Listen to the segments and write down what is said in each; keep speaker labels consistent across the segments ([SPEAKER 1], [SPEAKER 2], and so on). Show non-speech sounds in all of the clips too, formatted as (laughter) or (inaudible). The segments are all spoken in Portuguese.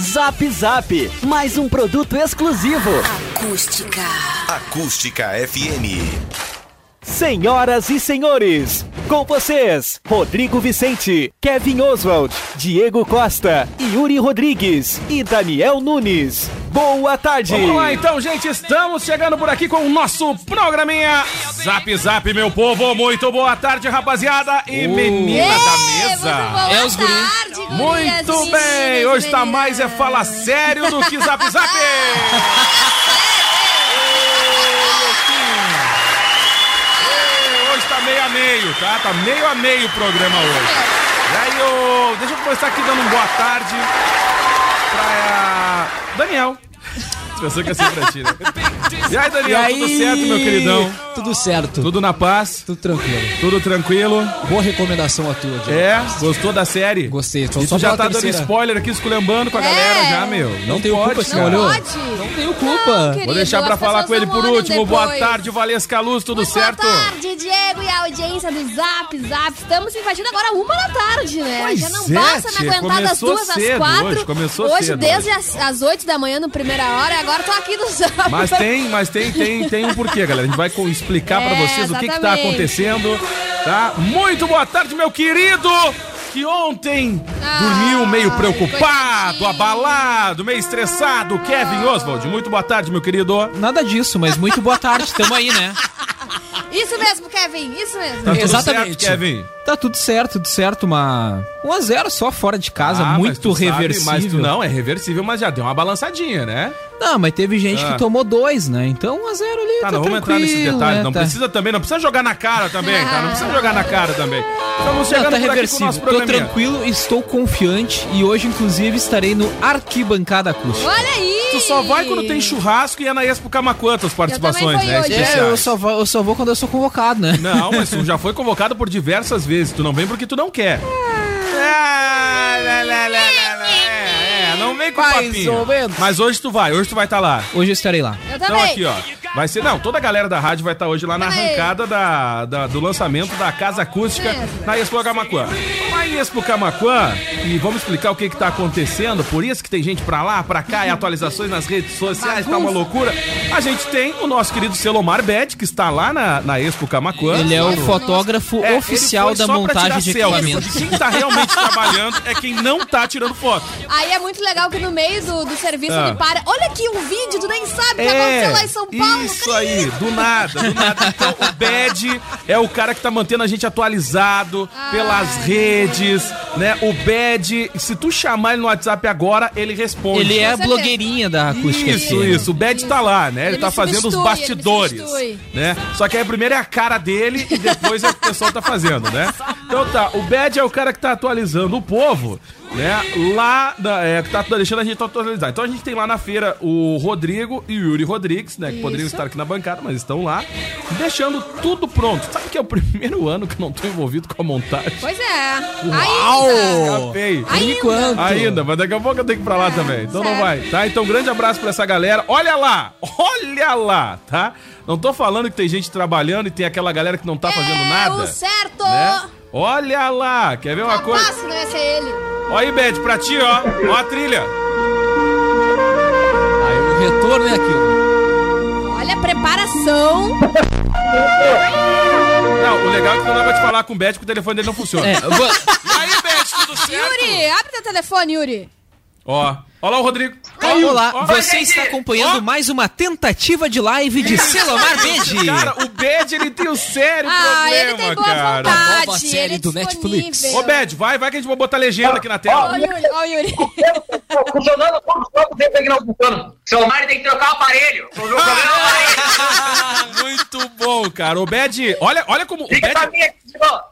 [SPEAKER 1] Zap Zap, mais um produto exclusivo.
[SPEAKER 2] Acústica.
[SPEAKER 3] Acústica FM.
[SPEAKER 1] Senhoras e senhores, com vocês, Rodrigo Vicente, Kevin Oswald, Diego Costa, Yuri Rodrigues e Daniel Nunes. Boa tarde!
[SPEAKER 4] Vamos lá então, gente, estamos chegando por aqui com o nosso programinha Zap Zap, meu povo. Muito boa tarde, rapaziada e menina da mesa.
[SPEAKER 5] É os guris.
[SPEAKER 4] Muito bem, hoje tá mais é fala sério do que Zap Zap. (laughs) Hoje tá meio a meio, tá? Tá meio a meio o programa hoje. E aí, deixa eu começar aqui dando um boa tarde pra Daniel. Pensou que ia ser pra ti, né? E aí, Daniel,
[SPEAKER 5] E aí?
[SPEAKER 4] tudo certo, meu queridão?
[SPEAKER 5] Tudo certo.
[SPEAKER 4] Tudo na paz?
[SPEAKER 5] Tudo tranquilo.
[SPEAKER 4] Tudo tranquilo?
[SPEAKER 5] Boa recomendação a tua, Diego.
[SPEAKER 4] É? Gostou da série?
[SPEAKER 5] Gostei. Tô
[SPEAKER 4] E
[SPEAKER 5] só
[SPEAKER 4] tu já tá dando spoiler aqui, esculhambando com a galera já, meu.
[SPEAKER 5] Não tenho
[SPEAKER 4] pode,
[SPEAKER 5] culpa, se
[SPEAKER 4] cara.
[SPEAKER 5] não olhou.
[SPEAKER 6] Pode.
[SPEAKER 5] Não tenho culpa.
[SPEAKER 4] Vou deixar pra falar com ele por último. Boa tarde, Valesca Luz, tudo
[SPEAKER 6] Muito
[SPEAKER 4] certo?
[SPEAKER 6] Boa tarde, Diego e a audiência do Zap Zap. Estamos invadindo agora uma da tarde, né?
[SPEAKER 4] Pois
[SPEAKER 6] Já não
[SPEAKER 4] é,
[SPEAKER 6] basta me aguentar das duas às quatro.
[SPEAKER 4] hoje, começou
[SPEAKER 6] Hoje,
[SPEAKER 4] cedo
[SPEAKER 6] desde as, as 8 da manhã, no primeira hora, e agora tô aqui no Zap.
[SPEAKER 4] Mas tem, mas tem, tem, tem um porquê, galera. A gente vai explicar pra
[SPEAKER 6] É,
[SPEAKER 4] vocês o que que tá
[SPEAKER 6] exatamente.
[SPEAKER 4] acontecendo, tá? Muito boa tarde, meu querido! Que ontem
[SPEAKER 6] Ai,
[SPEAKER 4] dormiu meio preocupado, abalado, meio estressado. Kevin Oswald, muito boa tarde, meu querido.
[SPEAKER 7] Nada disso, mas muito boa tarde, tamo aí, né?
[SPEAKER 6] Isso mesmo, Kevin, isso mesmo.
[SPEAKER 4] Tá tudo
[SPEAKER 7] Exatamente.
[SPEAKER 4] certo, Kevin?
[SPEAKER 7] Tá tudo certo, tudo certo, uma 1 a 0 só fora de casa,
[SPEAKER 4] Ah, mas
[SPEAKER 7] muito
[SPEAKER 4] sabe,
[SPEAKER 7] reversível.
[SPEAKER 4] mas tu não, é reversível, mas já deu uma balançadinha, né?
[SPEAKER 7] Não, mas teve gente
[SPEAKER 4] Ah.
[SPEAKER 7] que tomou dois, né? Então 1 a 0 ali,
[SPEAKER 4] Tá,
[SPEAKER 7] tá,
[SPEAKER 4] não vamos entrar nesses
[SPEAKER 7] tranquilo,
[SPEAKER 4] detalhes.
[SPEAKER 7] né?
[SPEAKER 4] Não
[SPEAKER 7] Tá.
[SPEAKER 4] precisa também, não precisa jogar na cara também, tá? Não precisa jogar na cara também. Estamos
[SPEAKER 7] Não,
[SPEAKER 4] chegando
[SPEAKER 7] tá
[SPEAKER 4] por aqui com o
[SPEAKER 7] reversível.
[SPEAKER 4] nosso
[SPEAKER 7] Tô tranquilo, estou confiante e hoje, inclusive, estarei no Arquibancada Acústica.
[SPEAKER 6] Olha aí!
[SPEAKER 4] Tu só vai quando tem churrasco e é na Expo Camacuã as participações, né?
[SPEAKER 6] hoje.
[SPEAKER 7] É, eu só, vou, eu só vou quando eu sou convocado, né?
[SPEAKER 4] Não, mas tu já foi convocado por diversas vezes. Tu não vem porque tu não quer. Ah, lá, lá, lá, lá, lá. Não vem com
[SPEAKER 7] Mais
[SPEAKER 4] papinho.
[SPEAKER 7] ou menos.
[SPEAKER 4] Mas hoje tu vai, hoje tu vai estar lá.
[SPEAKER 7] Hoje eu estarei lá.
[SPEAKER 6] Eu
[SPEAKER 4] Então
[SPEAKER 6] também.
[SPEAKER 4] aqui, ó. Vai ser. Não, toda a galera da rádio vai estar hoje lá na
[SPEAKER 6] Também.
[SPEAKER 4] arrancada da, da- do lançamento da Casa Acústica
[SPEAKER 6] Mesmo.
[SPEAKER 4] na Expo Camacuã. Em Expo Camacuã, e vamos explicar o que que tá acontecendo, por isso que tem gente pra lá, pra cá, e atualizações nas redes sociais, tá uma loucura. A gente tem o nosso querido Selomar Bet, que está lá na, na Expo Camacuã.
[SPEAKER 7] Ele é o fotógrafo
[SPEAKER 4] É,
[SPEAKER 7] oficial
[SPEAKER 4] foi
[SPEAKER 7] da
[SPEAKER 4] só pra
[SPEAKER 7] montagem
[SPEAKER 4] tirar
[SPEAKER 7] de
[SPEAKER 4] selfie,
[SPEAKER 7] equipamento.
[SPEAKER 4] porque Quem tá realmente trabalhando é quem não tá tirando foto.
[SPEAKER 6] Aí é muito legal que no meio do, do serviço
[SPEAKER 4] Ah.
[SPEAKER 6] ele para. Olha aqui um vídeo, tu nem sabe o que aconteceu lá em São Paulo.
[SPEAKER 4] Isso aí, do nada, do nada. Então o Bad é o cara que tá mantendo a gente atualizado pelas redes, né? O Bad, se tu chamar ele no WhatsApp agora, ele responde.
[SPEAKER 7] Ele é a blogueirinha da Acústica
[SPEAKER 4] Isso,
[SPEAKER 7] FM.
[SPEAKER 4] isso. O Bad tá lá, né? Ele,
[SPEAKER 6] Ele
[SPEAKER 4] tá fazendo os bastidores, né? Só que aí primeiro é a cara dele e depois é o que o pessoal tá fazendo, né? (laughs) Então tá, o Bad é o cara que tá atualizando o povo, né? Lá, na- é, que tá deixando a gente atualizar. Então a gente tem lá na feira o Rodrigo e o Yuri Rodrigues, né? Que poderiam
[SPEAKER 6] Isso.
[SPEAKER 4] estar aqui na bancada, mas estão lá, deixando tudo pronto. Sabe que é o (laughs) primeiro ano que eu não tô envolvido com a montagem?
[SPEAKER 6] Pois é.
[SPEAKER 7] Uau!
[SPEAKER 6] Ainda.
[SPEAKER 7] Por
[SPEAKER 6] Ainda.
[SPEAKER 7] enquanto.
[SPEAKER 4] Ainda, mas daqui a pouco eu tenho que ir pra lá também. Então não
[SPEAKER 6] certo.
[SPEAKER 4] vai, tá? Então grande abraço pra essa galera. Olha lá, olha lá, tá? Não tô falando que tem gente trabalhando e tem aquela galera que não tá fazendo
[SPEAKER 6] é
[SPEAKER 4] nada.
[SPEAKER 6] o certo.
[SPEAKER 4] né? Olha lá, quer ver uma coisa?
[SPEAKER 6] Capaz que não ia ser ele.
[SPEAKER 4] Olha aí, Beth, pra ti, ó. Ó a trilha.
[SPEAKER 5] Aí o retorno é aquilo.
[SPEAKER 6] Olha a preparação.
[SPEAKER 4] Não, o legal é que não dá pra te falar com o Beth porque o telefone dele não funciona.
[SPEAKER 7] É, vou-
[SPEAKER 4] E (laughs) aí, Beth, tudo certo?
[SPEAKER 6] Yuri, abre teu telefone, Yuri.
[SPEAKER 4] Ó, ó lá o Rodrigo.
[SPEAKER 7] Olá,
[SPEAKER 4] Ó,
[SPEAKER 7] você
[SPEAKER 8] gente,
[SPEAKER 7] está acompanhando
[SPEAKER 4] ó.
[SPEAKER 7] mais uma tentativa de live de Selomar Bede.
[SPEAKER 4] Cara, o Bad, ele tem um sério
[SPEAKER 6] Ah, ele
[SPEAKER 4] problema,
[SPEAKER 6] tem boa
[SPEAKER 4] cara.
[SPEAKER 6] vontade.
[SPEAKER 5] Nova série
[SPEAKER 6] ele é
[SPEAKER 5] do Netflix.
[SPEAKER 4] Ô, Bad, vai, vai que a gente vai botar legenda aqui na
[SPEAKER 6] Ó
[SPEAKER 4] tela.
[SPEAKER 6] o Yuri, ó Yuri.
[SPEAKER 8] Funcionando todo o tempo que não funciona. O celular ele tem que trocar o aparelho. (laughs) O problema é o aparelho.
[SPEAKER 4] Muito bom, cara. O Bad, olha, olha como o
[SPEAKER 8] Fica
[SPEAKER 4] Bad...
[SPEAKER 8] pra mim aqui, ó.
[SPEAKER 6] O Yuri,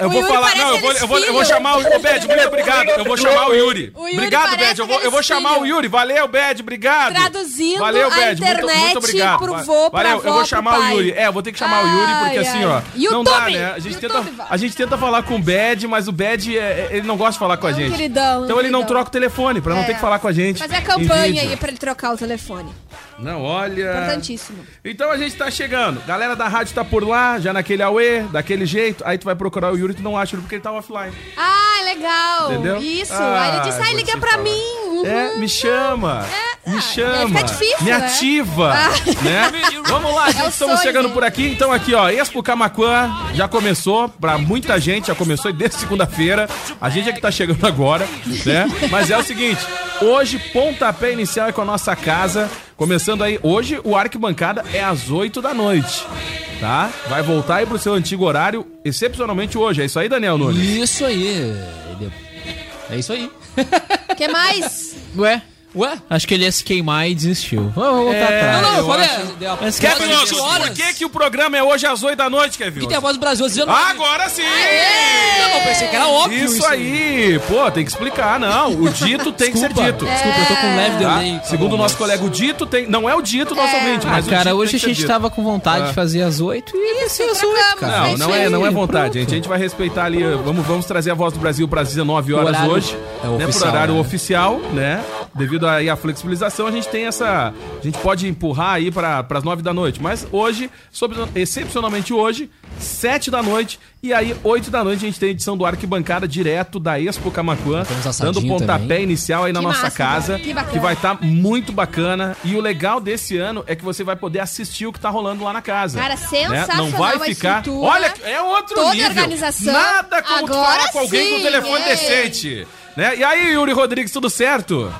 [SPEAKER 4] Eu vou
[SPEAKER 6] Yuri
[SPEAKER 4] falar, não, eu vou, eu vou, eu vou chamar o, o Bad, muito obrigado. Eu vou chamar o Yuri.
[SPEAKER 6] O Yuri
[SPEAKER 4] Obrigado, Bad. Eu vou, eu vou chamar o. Yuri. Valeu, Bad, obrigado.
[SPEAKER 6] Traduzindo
[SPEAKER 4] Valeu, Bad. Muito,
[SPEAKER 6] internet
[SPEAKER 4] muito obrigado.
[SPEAKER 6] pro vô,
[SPEAKER 4] Valeu, eu vou chamar o. Yuri. É, eu vou ter que chamar o Yuri, porque
[SPEAKER 6] Ai,
[SPEAKER 4] assim, ó. Não dá,
[SPEAKER 6] YouTube,
[SPEAKER 4] né? A gente,
[SPEAKER 6] YouTube,
[SPEAKER 4] tenta,
[SPEAKER 6] vai.
[SPEAKER 4] a gente tenta falar com o Bad, mas o Bad, é- é- ele não gosta de falar com a
[SPEAKER 6] É
[SPEAKER 4] gente.
[SPEAKER 6] queridão,
[SPEAKER 4] então ele não troca o telefone, pra não
[SPEAKER 6] É.
[SPEAKER 4] ter que falar com a gente.
[SPEAKER 6] Fazer a
[SPEAKER 4] em
[SPEAKER 6] campanha aí pra ele trocar o telefone.
[SPEAKER 4] Não, olha.
[SPEAKER 6] Importantíssimo.
[SPEAKER 4] Então a gente tá chegando. Galera da rádio tá por lá, já naquele auê, daquele jeito. Aí tu vai procurar o Yuri, tu não acha ele porque ele tá offline.
[SPEAKER 6] Ah, legal.
[SPEAKER 4] Entendeu?
[SPEAKER 6] Isso.
[SPEAKER 4] Ah,
[SPEAKER 6] aí ele disse, ai,
[SPEAKER 4] vou
[SPEAKER 6] liga pra
[SPEAKER 4] falar.
[SPEAKER 6] mim. Uhum.
[SPEAKER 4] É, me chama.
[SPEAKER 6] É,
[SPEAKER 4] me
[SPEAKER 6] ah,
[SPEAKER 4] chama.
[SPEAKER 6] difícil,
[SPEAKER 4] me
[SPEAKER 6] né?
[SPEAKER 4] ativa.
[SPEAKER 6] Ah.
[SPEAKER 4] Né? Vamos lá, gente.
[SPEAKER 6] É
[SPEAKER 4] estamos chegando por aqui. Então, aqui, ó. Expo Camacuã já começou. Pra muita gente, já começou desde segunda-feira. A gente é que tá chegando agora, né? Mas é o seguinte: hoje, pontapé inicial é com a nossa casa. Começando aí, hoje o arquibancada é às 8 da noite. Tá? Vai voltar aí pro seu antigo horário, excepcionalmente hoje. É isso aí, Daniel Nunes?
[SPEAKER 5] Isso aí. É isso aí.
[SPEAKER 6] O que mais?
[SPEAKER 7] Ué,
[SPEAKER 5] Ué?
[SPEAKER 7] acho que ele ia se queimar e desistiu. Vamos voltar atrás.
[SPEAKER 5] Não, não, eu falei.
[SPEAKER 4] acho-
[SPEAKER 7] Mas
[SPEAKER 4] Kevin por que, que o programa é hoje às 8 da noite, Kevin?
[SPEAKER 5] Que tem a voz do Brasil às 19.
[SPEAKER 4] Agora sim!
[SPEAKER 5] Não, não, pensei que era óbvio
[SPEAKER 4] Isso,
[SPEAKER 5] isso.
[SPEAKER 4] aí, pô, tem que explicar, não. O dito tem que ser dito.
[SPEAKER 5] desculpa, eu tô com um leve
[SPEAKER 4] Tá?
[SPEAKER 5] delay.
[SPEAKER 4] Segundo o nosso colega, o dito tem. Não é o dito nosso ouvinte,
[SPEAKER 7] Ah,
[SPEAKER 4] mas o
[SPEAKER 7] cara,
[SPEAKER 4] dito
[SPEAKER 7] hoje
[SPEAKER 4] tem
[SPEAKER 7] a gente tava com vontade
[SPEAKER 4] Ah.
[SPEAKER 7] de fazer às 8 e ia ser às 8,
[SPEAKER 6] trocamos.
[SPEAKER 7] cara.
[SPEAKER 4] Não,
[SPEAKER 6] É
[SPEAKER 4] não é,
[SPEAKER 6] aí,
[SPEAKER 4] não é vontade, gente. A gente vai respeitar ali. Vamos, vamos trazer a voz do Brasil para as 19 horas hoje.
[SPEAKER 5] é
[SPEAKER 4] né, por
[SPEAKER 5] oficial,
[SPEAKER 4] horário
[SPEAKER 5] né?
[SPEAKER 4] oficial, né? Devido aí à flexibilização, a gente tem essa. A gente pode empurrar aí para as 9 da noite. Mas hoje, sobre- excepcionalmente hoje, 7 da noite. E aí, 8 da noite, a gente tem a edição do Arquibancada direto da Expo Camacuã. Dando pontapé
[SPEAKER 5] também.
[SPEAKER 4] inicial aí na
[SPEAKER 6] Que
[SPEAKER 4] nossa
[SPEAKER 6] massa,
[SPEAKER 4] casa.
[SPEAKER 6] Que bacana.
[SPEAKER 4] Que vai estar muito bacana. E o legal desse ano é que você vai poder assistir o que tá rolando lá na casa.
[SPEAKER 6] Cara,
[SPEAKER 4] né?
[SPEAKER 6] sensacional
[SPEAKER 4] Não vai ficar. Olha, é outro
[SPEAKER 6] toda
[SPEAKER 4] nível.
[SPEAKER 6] organização.
[SPEAKER 4] Nada como tu
[SPEAKER 6] Agora
[SPEAKER 4] falar com alguém com
[SPEAKER 6] sim,
[SPEAKER 4] telefone
[SPEAKER 6] é.
[SPEAKER 4] decente. Né? E aí, Yuri Rodrigues, tudo certo?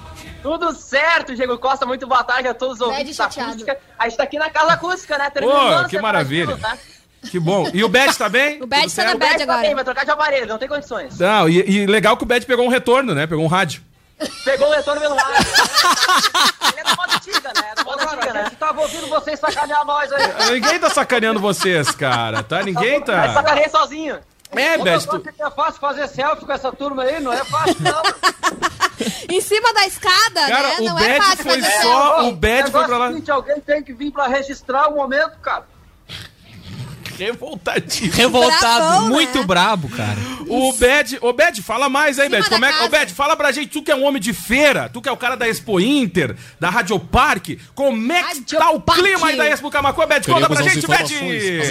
[SPEAKER 8] Tudo certo, Diego Costa. Muito boa tarde a todos os ouvintes da
[SPEAKER 6] chateado.
[SPEAKER 8] acústica. A gente tá aqui na Casa Acústica, né?
[SPEAKER 4] Pô, que
[SPEAKER 8] essa
[SPEAKER 4] maravilha.
[SPEAKER 8] tudo, tá?
[SPEAKER 4] Que bom. E o Bad tá bem?
[SPEAKER 6] O Bad tá na
[SPEAKER 8] Bad tá
[SPEAKER 6] agora.
[SPEAKER 8] bem, vai trocar de aparelho, não tem condições.
[SPEAKER 4] Não, e, e legal que o Bad pegou um retorno, né? Pegou um rádio.
[SPEAKER 8] Pegou o retorno pelo rádio. (laughs) Ele é da moda antiga, né? Da moda antiga, né?
[SPEAKER 9] Tava ouvindo vocês sacanear nós aí.
[SPEAKER 4] Ninguém tá sacaneando vocês, cara, tá? Ninguém
[SPEAKER 8] Mas
[SPEAKER 4] tá.
[SPEAKER 8] sacarei sozinho.
[SPEAKER 4] É, tu...
[SPEAKER 9] que é fácil fazer selfie com essa turma aí? Não é fácil, não. (laughs)
[SPEAKER 6] Em cima da escada,
[SPEAKER 4] Cara,
[SPEAKER 6] né?
[SPEAKER 4] o
[SPEAKER 6] Não é fácil
[SPEAKER 4] foi
[SPEAKER 6] fazer
[SPEAKER 4] só-
[SPEAKER 6] selfie.
[SPEAKER 4] o Bad foi pra lá.
[SPEAKER 9] Seguinte, alguém tem que vir pra registrar o momento, cara.
[SPEAKER 4] Revoltadíssimo.
[SPEAKER 7] Revoltado,
[SPEAKER 6] Bravão, né?
[SPEAKER 7] muito brabo, cara.
[SPEAKER 4] O Bad, ô Bad, fala mais aí, Bad. Como é que, ô. Bad, fala pra gente, tu que é um homem de feira, tu que é o cara da Expo Inter, da Radio Parque, como é que
[SPEAKER 6] Radio
[SPEAKER 4] tá o
[SPEAKER 6] Parque.
[SPEAKER 4] clima aí da Expo Camacuã, Bad? Conta pra gente, Bad!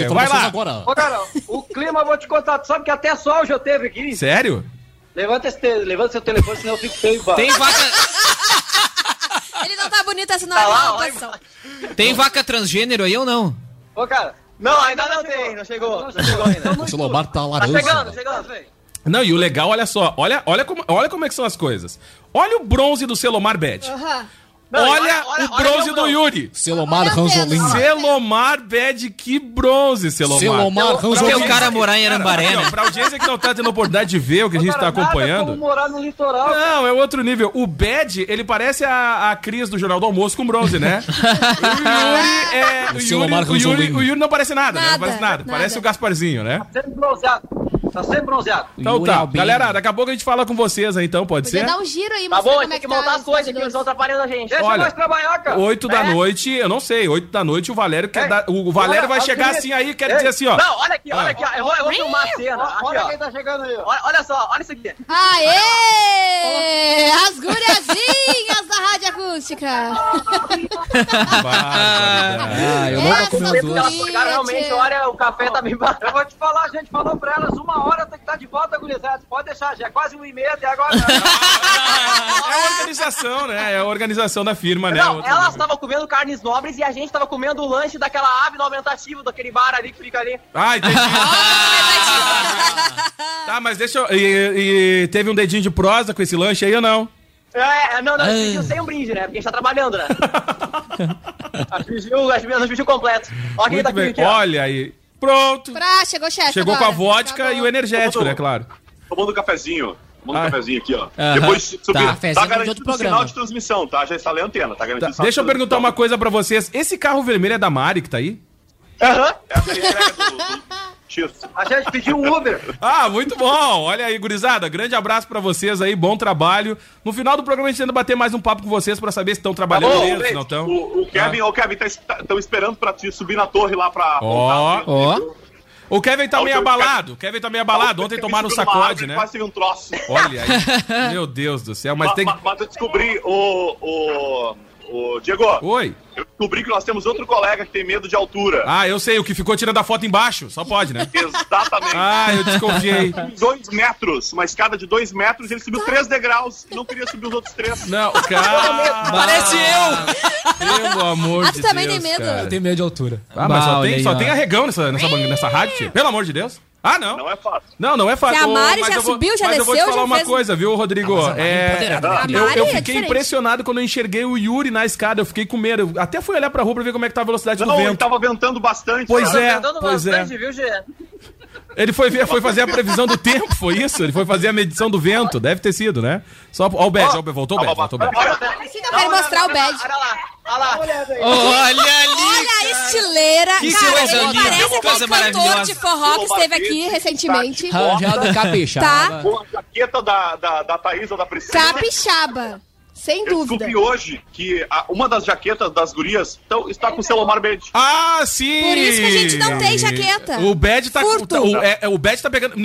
[SPEAKER 4] Vai lá.
[SPEAKER 5] agora.
[SPEAKER 9] Ô, cara, o clima, eu vou te contar. Tu sabe que até sol já teve aqui?
[SPEAKER 4] Sério?
[SPEAKER 9] Levanta, esse te... Levanta seu telefone, senão eu fico feio embaixo.
[SPEAKER 7] Tem vaca,
[SPEAKER 6] Ele não tá bonito assim na
[SPEAKER 8] Tá lá,
[SPEAKER 7] tem vaca transgênero aí ou não?
[SPEAKER 9] Ô, cara.
[SPEAKER 8] Não, ainda não tem, não chegou. Não chegou ainda.
[SPEAKER 5] O celular tá
[SPEAKER 8] Tá
[SPEAKER 5] laranja.
[SPEAKER 8] chegando, chegando.
[SPEAKER 4] Não, e o legal, olha só, olha, olha, como, olha como é que são as coisas. Olha o bronze do Selomar Bad.
[SPEAKER 6] Aham.
[SPEAKER 8] Não,
[SPEAKER 4] olha,
[SPEAKER 8] olha- olha-
[SPEAKER 4] o
[SPEAKER 8] olha
[SPEAKER 4] bronze
[SPEAKER 8] meu
[SPEAKER 4] do. Yuri.
[SPEAKER 5] Selomar
[SPEAKER 6] Olha
[SPEAKER 5] Ranzolin.
[SPEAKER 4] Selomar Bad, que bronze, Selomar.
[SPEAKER 5] Selomar
[SPEAKER 4] Pra
[SPEAKER 7] Porque o
[SPEAKER 5] Ranzolin.
[SPEAKER 7] cara morar em Arambaré, né?
[SPEAKER 4] Pra audiência que não tá tendo oportunidade de ver o que a gente tá
[SPEAKER 9] Cara, nada
[SPEAKER 4] acompanhando.
[SPEAKER 9] como morar no litoral.
[SPEAKER 4] Não, é outro nível. O Bad, ele parece a, a Cris do Jornal do Almoço com bronze, né? (laughs) o Yuri é. O Yuri,
[SPEAKER 5] Selomar
[SPEAKER 4] o, Yuri,
[SPEAKER 5] Ranzolin.
[SPEAKER 4] o Yuri não parece nada, né? Não
[SPEAKER 6] Nada,
[SPEAKER 4] parece nada.
[SPEAKER 6] nada.
[SPEAKER 4] Parece o Gasparzinho, né?
[SPEAKER 9] Sempre bronzeado. Tá sempre bronzeado.
[SPEAKER 4] Então
[SPEAKER 5] Yuri
[SPEAKER 4] tá.
[SPEAKER 5] Albino.
[SPEAKER 4] Galera, daqui a pouco a gente fala com vocês aí, então, pode
[SPEAKER 6] Podia
[SPEAKER 4] ser?
[SPEAKER 6] dar um giro aí,
[SPEAKER 8] Tá bom,
[SPEAKER 6] é
[SPEAKER 8] tem que
[SPEAKER 6] tá
[SPEAKER 8] montar as
[SPEAKER 6] os
[SPEAKER 8] coisas aqui, eles estão atrapalhando a gente.
[SPEAKER 9] Deixa
[SPEAKER 4] Olha,
[SPEAKER 9] nós trabalhar, cara.
[SPEAKER 4] 8 da
[SPEAKER 8] É.
[SPEAKER 4] noite, eu não sei, 8 da noite o Valério quer
[SPEAKER 9] Ei,
[SPEAKER 4] dar. O Valério
[SPEAKER 9] olha,
[SPEAKER 4] vai
[SPEAKER 9] olha
[SPEAKER 4] chegar
[SPEAKER 9] que-
[SPEAKER 4] assim aí, quer dizer assim, ó.
[SPEAKER 8] Não, olha aqui, olha
[SPEAKER 4] Ah.
[SPEAKER 8] aqui, ó. Eu vou, eu vou filmar a cena. Aqui,
[SPEAKER 9] Olha
[SPEAKER 8] ó.
[SPEAKER 9] quem tá chegando aí, ó.
[SPEAKER 8] Olha, olha só, olha isso aqui.
[SPEAKER 6] Aê! As guriazinhas da Rádio Acústica.
[SPEAKER 5] Ah, eu não vou comer
[SPEAKER 8] realmente, olha, o café tá bem barato.
[SPEAKER 9] Eu vou te falar, a gente falou pra elas uma hora, tem que estar de volta, gurizada. Pode deixar, já é quase uma e meia até agora. (laughs)
[SPEAKER 4] É a organização, né? É a organização da firma, né?
[SPEAKER 8] Não, elas estavam comendo carnes nobres e a gente tava comendo o lanche daquela ave no aumentativo, daquele bar ali que fica ali.
[SPEAKER 4] Ah, entendi. (laughs) tá, mas deixa eu. E, e teve um dedinho de prosa com esse lanche aí ou não?
[SPEAKER 9] É, é, não, não, a gente
[SPEAKER 5] Ah.
[SPEAKER 9] pediu sem um brinde, né? Porque a gente tá trabalhando, né? (laughs) a gente pediu, a gente pediu completo. Ó quem tá aqui, aqui, ó.
[SPEAKER 4] Olha aí. Pronto.
[SPEAKER 6] Pra, chegou chefe.
[SPEAKER 4] Chegou com
[SPEAKER 6] agora.
[SPEAKER 4] a vodka
[SPEAKER 6] Tá
[SPEAKER 4] e o energético, né? Claro.
[SPEAKER 2] Tomando um cafezinho. Tomando
[SPEAKER 4] Ah.
[SPEAKER 2] um cafezinho aqui, ó.
[SPEAKER 5] Aham.
[SPEAKER 2] Depois de subir.
[SPEAKER 5] Tá,
[SPEAKER 2] Tá,
[SPEAKER 5] cafezinho de
[SPEAKER 2] garantido
[SPEAKER 5] outro
[SPEAKER 2] o
[SPEAKER 5] programa.
[SPEAKER 2] sinal de transmissão, tá? Já instalei a antena, tá
[SPEAKER 4] Tá,
[SPEAKER 2] garantido o sinal
[SPEAKER 4] Deixa eu perguntar uma coisa pra vocês. Esse carro vermelho é da Mari que tá aí?
[SPEAKER 9] Aham.
[SPEAKER 2] Essa é a entrega do, do
[SPEAKER 9] A gente pediu um Uber. (laughs)
[SPEAKER 4] Ah, muito bom. Olha aí, gurizada. Grande abraço pra vocês aí. Bom trabalho. No final do programa a gente tenta bater mais um papo com vocês pra saber se estão trabalhando
[SPEAKER 2] Ô,
[SPEAKER 4] mesmo, se
[SPEAKER 2] gente,
[SPEAKER 4] não estão.
[SPEAKER 2] O, o Kevin, o Kevin, estão esperando pra te subir na torre lá pra.
[SPEAKER 4] Ó.
[SPEAKER 5] Ó.
[SPEAKER 4] O Kevin tá
[SPEAKER 2] Ó,
[SPEAKER 4] meio abalado. O Kevin tá meio abalado. Ontem tomaram um sacode, né?
[SPEAKER 2] Quase um troço.
[SPEAKER 4] Olha aí. (laughs) Meu Deus do céu. Mas
[SPEAKER 2] Ma-
[SPEAKER 4] tem que.
[SPEAKER 2] Mas eu descobri, o, o, o Diego,
[SPEAKER 4] Oi.
[SPEAKER 2] eu descobri que nós temos outro colega que tem medo de altura.
[SPEAKER 4] Ah, eu sei. O que ficou tirando a foto embaixo. Só pode, né?
[SPEAKER 2] Exatamente.
[SPEAKER 4] Ah, eu desconfiei.
[SPEAKER 2] Dois metros, uma escada de dois metros, ele subiu três degraus e não queria subir os outros três.
[SPEAKER 4] Não, (laughs) cara.
[SPEAKER 5] Parece eu!
[SPEAKER 4] Pelo amor
[SPEAKER 6] Ah,
[SPEAKER 4] de
[SPEAKER 6] tu também
[SPEAKER 4] Deus,
[SPEAKER 6] tem medo?
[SPEAKER 4] cara.
[SPEAKER 5] Eu tenho medo de altura.
[SPEAKER 4] Ah, mas só
[SPEAKER 7] Bah,
[SPEAKER 4] tem,
[SPEAKER 7] aí,
[SPEAKER 4] só
[SPEAKER 7] ó.
[SPEAKER 4] tem arregão nessa, nessa, nessa rádio, tia. Pelo amor de Deus. Ah, não.
[SPEAKER 2] Não é fácil.
[SPEAKER 4] Não, não é fácil.
[SPEAKER 6] Se a Mari
[SPEAKER 4] mas
[SPEAKER 6] já
[SPEAKER 4] vou-
[SPEAKER 6] subiu, já
[SPEAKER 4] mas eu vou te
[SPEAKER 6] desceu,
[SPEAKER 4] falar uma
[SPEAKER 6] fez-
[SPEAKER 4] coisa, viu, Rodrigo? é,
[SPEAKER 5] empoderada,
[SPEAKER 6] A
[SPEAKER 4] eu, eu
[SPEAKER 6] é
[SPEAKER 4] fiquei
[SPEAKER 6] diferente.
[SPEAKER 4] impressionado quando eu enxerguei o Yuri na escada. Eu fiquei com medo. Eu até fui olhar pra rua pra ver como é que tá a velocidade do
[SPEAKER 2] Não, ele
[SPEAKER 4] vento.
[SPEAKER 2] tava ventando bastante.
[SPEAKER 4] Pois
[SPEAKER 2] cara.
[SPEAKER 4] é,
[SPEAKER 9] dando
[SPEAKER 4] pois é.
[SPEAKER 9] bastante, viu, Gê?
[SPEAKER 4] Ele foi, ver, foi fazer a previsão do tempo, foi isso? Ele foi fazer a medição do vento. Deve ter sido, né? Só, ó o Bad, ó, o Bad, voltou o Bad, voltou o Bad.
[SPEAKER 9] Olha,
[SPEAKER 6] Eu quero mostrar o badge.
[SPEAKER 9] Olha lá, olha lá.
[SPEAKER 5] Olha ali!
[SPEAKER 6] Olha a estileira.
[SPEAKER 5] Que
[SPEAKER 6] Cara,
[SPEAKER 5] coisa
[SPEAKER 6] ele
[SPEAKER 5] linda,
[SPEAKER 6] parece
[SPEAKER 5] que coisa
[SPEAKER 6] cantor
[SPEAKER 5] maravilhosa.
[SPEAKER 6] de forró que esteve aqui recentemente.
[SPEAKER 5] Rajada capixaba.
[SPEAKER 6] Tá.
[SPEAKER 2] Com a jaqueta da, da, da Thaís ou da Priscila.
[SPEAKER 6] Capixaba. Sem
[SPEAKER 2] Eu
[SPEAKER 6] dúvida.
[SPEAKER 2] descobri hoje que a- uma das jaquetas das gurias tão- está com o Selomar Bede.
[SPEAKER 4] Ah, sim!
[SPEAKER 6] Por isso que a gente não tem jaqueta.
[SPEAKER 4] O Bad tá,
[SPEAKER 6] Furto.
[SPEAKER 4] o, é, é, o Bad tá pegando,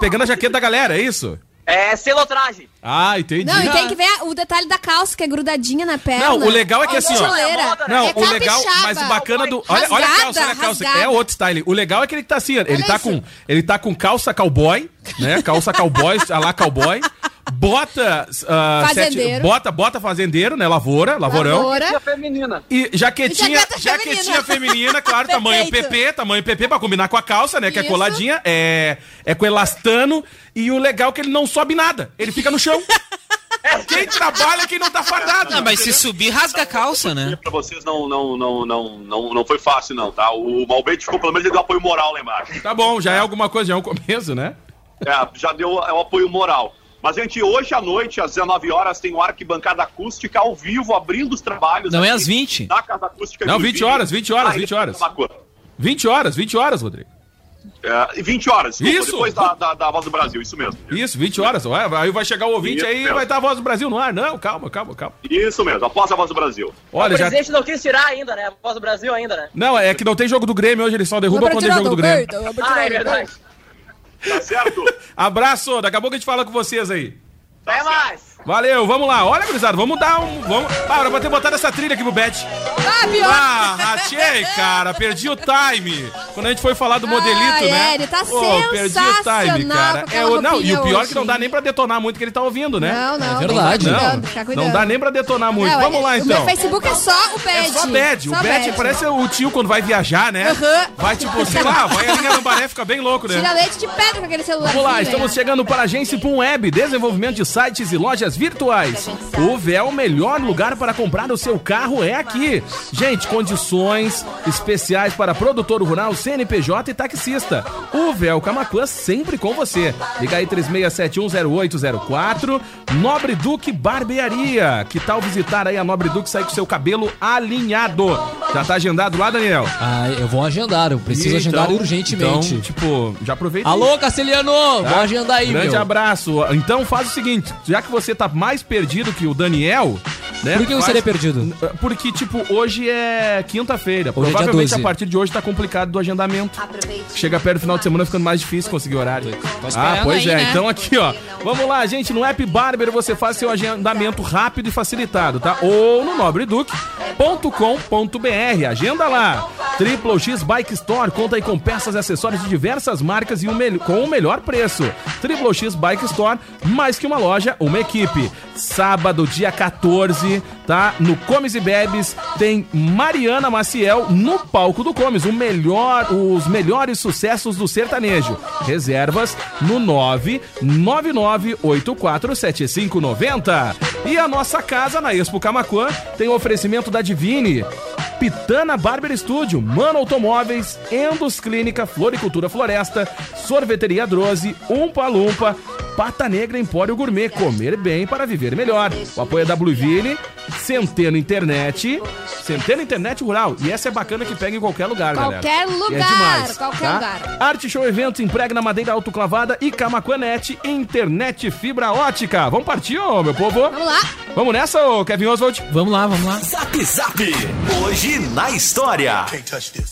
[SPEAKER 4] pegando a jaqueta da galera, é isso?
[SPEAKER 9] É celotragem.
[SPEAKER 4] Ah, entendi.
[SPEAKER 6] Não, e tem que ver o detalhe da calça, que é grudadinha na perna.
[SPEAKER 4] Não, o legal é que assim, ó. Não,
[SPEAKER 6] é
[SPEAKER 4] o legal, mas o bacana do. Olha, olha a calça, olha a calça.
[SPEAKER 6] rasgada.
[SPEAKER 4] É outro style. O legal é que ele tá assim, ó, ele
[SPEAKER 6] Olha
[SPEAKER 4] tá
[SPEAKER 6] isso.
[SPEAKER 4] com. Ele tá com calça cowboy, né? Calça cowboy, (laughs) a lá cowboy. Bota. ah,
[SPEAKER 6] Fazendeiro.
[SPEAKER 4] sete- bota, bota fazendeiro, né? Lavoura, lavorão.
[SPEAKER 6] Lavoura.
[SPEAKER 9] Tia feminina.
[SPEAKER 4] E jaquetinha,
[SPEAKER 6] Jaqueta
[SPEAKER 4] jaquetinha
[SPEAKER 6] feminina.
[SPEAKER 4] feminina, claro, (laughs) tamanho. PP, tamanho PP pra combinar com a calça, né? Que é
[SPEAKER 6] Isso.
[SPEAKER 4] coladinha, é, é com elastano. E o legal é que ele não sobe nada, ele fica no chão. (laughs) Quem trabalha é quem não tá fardado.
[SPEAKER 5] Não, mas se subir, rasga a calça, né?
[SPEAKER 2] Pra vocês não, não, não, não, não, não foi fácil, não, tá? O Malbete ficou pelo menos ele deu apoio moral lá embaixo.
[SPEAKER 4] Tá bom, já é alguma coisa, já é um começo, né?
[SPEAKER 2] É, já deu é, um apoio moral. Mas, gente, hoje à noite, às 19 horas, tem o Arquibancada Acústica ao vivo, abrindo os trabalhos.
[SPEAKER 5] Não é às 20?
[SPEAKER 2] Na Casa Acústica
[SPEAKER 4] Não,
[SPEAKER 2] de
[SPEAKER 4] 20
[SPEAKER 2] Joinville.
[SPEAKER 4] horas, 20 horas,
[SPEAKER 2] Ah,
[SPEAKER 4] 20
[SPEAKER 2] ainda
[SPEAKER 4] horas.
[SPEAKER 2] tem uma coisa.
[SPEAKER 4] 20 horas, 20 horas, Rodrigo.
[SPEAKER 2] É, 20 horas, desculpa,
[SPEAKER 4] Isso.
[SPEAKER 2] depois da, da, da Voz do Brasil, isso mesmo.
[SPEAKER 4] Isso, 20 horas. Aí vai chegar o ouvinte
[SPEAKER 2] Isso
[SPEAKER 4] aí
[SPEAKER 2] mesmo.
[SPEAKER 4] vai estar a voz do Brasil no ar. Não, calma, calma, calma.
[SPEAKER 2] Isso mesmo, após a Voz do Brasil.
[SPEAKER 4] Olha,
[SPEAKER 9] o
[SPEAKER 4] já.
[SPEAKER 9] presidente não quis tirar ainda, né? Voz do Brasil ainda, né?
[SPEAKER 4] Não, é que não tem jogo do Grêmio hoje, ele só derruba quando tem jogo do Grêmio.
[SPEAKER 9] Ah, é verdade.
[SPEAKER 2] Tá certo? (laughs)
[SPEAKER 4] Abraço, daqui a pouco a gente fala com vocês aí.
[SPEAKER 9] Até mais.
[SPEAKER 4] Valeu, vamos lá. Olha, gurizada, vamos dar um. Vamos... Ah, era pra ter botado essa trilha aqui pro Bet.
[SPEAKER 6] Ah, pior.
[SPEAKER 4] Ah, achei, cara. Perdi o time. Quando a gente foi falar do modelito, né?
[SPEAKER 6] é, ele tá
[SPEAKER 4] perdi o time,
[SPEAKER 6] sensacional
[SPEAKER 4] cara. É, o, não, e o pior é
[SPEAKER 6] hoje.
[SPEAKER 4] que não dá nem pra detonar muito que ele tá ouvindo, né?
[SPEAKER 6] Não, não.
[SPEAKER 5] É verdade.
[SPEAKER 4] Não,
[SPEAKER 6] cuidando, cuidando.
[SPEAKER 4] não dá nem pra detonar muito.
[SPEAKER 6] Não,
[SPEAKER 4] Vamos
[SPEAKER 6] é-
[SPEAKER 4] lá,
[SPEAKER 6] O
[SPEAKER 4] então.
[SPEAKER 6] meu Facebook é só o Bad.
[SPEAKER 4] É só bad. O bad parece o tio quando vai viajar, né?
[SPEAKER 6] Aham.
[SPEAKER 4] Vai tipo, sei lá, vai ali na lambaré, fica bem louco, né?
[SPEAKER 6] Tira leite de pedra com aquele celular.
[SPEAKER 4] Vamos lá, estamos chegando para a Agência Pum Web, desenvolvimento de sites e lojas virtuais. O véu, o melhor lugar para comprar o seu carro é aqui. Gente, condições especiais para produtor rural, CNPJ e taxista. O véu Camacuã sempre com você. Liga aí 36710804, Nobre Duque Barbearia. Que tal visitar aí a Nobre Duque sair com seu cabelo alinhado? Já tá agendado lá, Daniel?
[SPEAKER 5] Ah, eu vou agendar, eu preciso agendar
[SPEAKER 4] então-
[SPEAKER 5] urgentemente.
[SPEAKER 4] Então, tipo, já aproveita.
[SPEAKER 5] Alô, Castelhano!
[SPEAKER 4] Tá?
[SPEAKER 5] Vou agendar aí,
[SPEAKER 4] Grande
[SPEAKER 5] meu.
[SPEAKER 4] abraço. Então faz o seguinte, já que você tá mais perdido que o Daniel, né?
[SPEAKER 5] Por que eu
[SPEAKER 4] faz-
[SPEAKER 5] seria perdido?
[SPEAKER 4] Porque, tipo, hoje é quinta-feira.
[SPEAKER 5] Hoje é dia
[SPEAKER 4] Provavelmente
[SPEAKER 5] 12.
[SPEAKER 4] a partir de hoje tá complicado do agendamento. Chega perto do final de semana ficando mais difícil conseguir horário. Ah, pois
[SPEAKER 5] aí,
[SPEAKER 4] é.
[SPEAKER 5] né?
[SPEAKER 4] Então aqui, ó. Vamos lá, gente. No app Barber você faz seu agendamento rápido e facilitado, tá? Ou no nobreduque.com.br. Agenda lá. Triple X Bike Store conta aí com peças e acessórios de diversas marcas e com o melhor preço. Triple X Bike Store, mais que uma loja, uma equipe. Sábado, dia 14, tá? No Comes e Bebes tem Mariana Maciel no palco do Comes, o melhor, os melhores sucessos do sertanejo. Reservas no 999847590. E a nossa casa na Expo Camaquã tem oferecimento da Divine. Pitana Barber Studio, Mano Automóveis, Endos Clínica, Floricultura Floresta, Sorveteria Drose, Umpa Lumpa, Pata Negra Empório Gourmet, comer bem para viver melhor. O apoio é da Blueville, Centeno Internet, Centeno Internet Rural. E essa é bacana que pega em qualquer lugar, galera.
[SPEAKER 6] Qualquer
[SPEAKER 4] E
[SPEAKER 6] lugar, qualquer lugar.
[SPEAKER 4] Arte Show Eventos, Impregna Madeira Autoclavada e Camaquanet, Internet Fibra Ótica. Vamos partir, ô, meu povo?
[SPEAKER 6] Vamos lá.
[SPEAKER 4] Vamos nessa, ô Kevin Oswald?
[SPEAKER 7] Vamos lá, vamos lá.
[SPEAKER 3] Zap Zap. Hoje na história.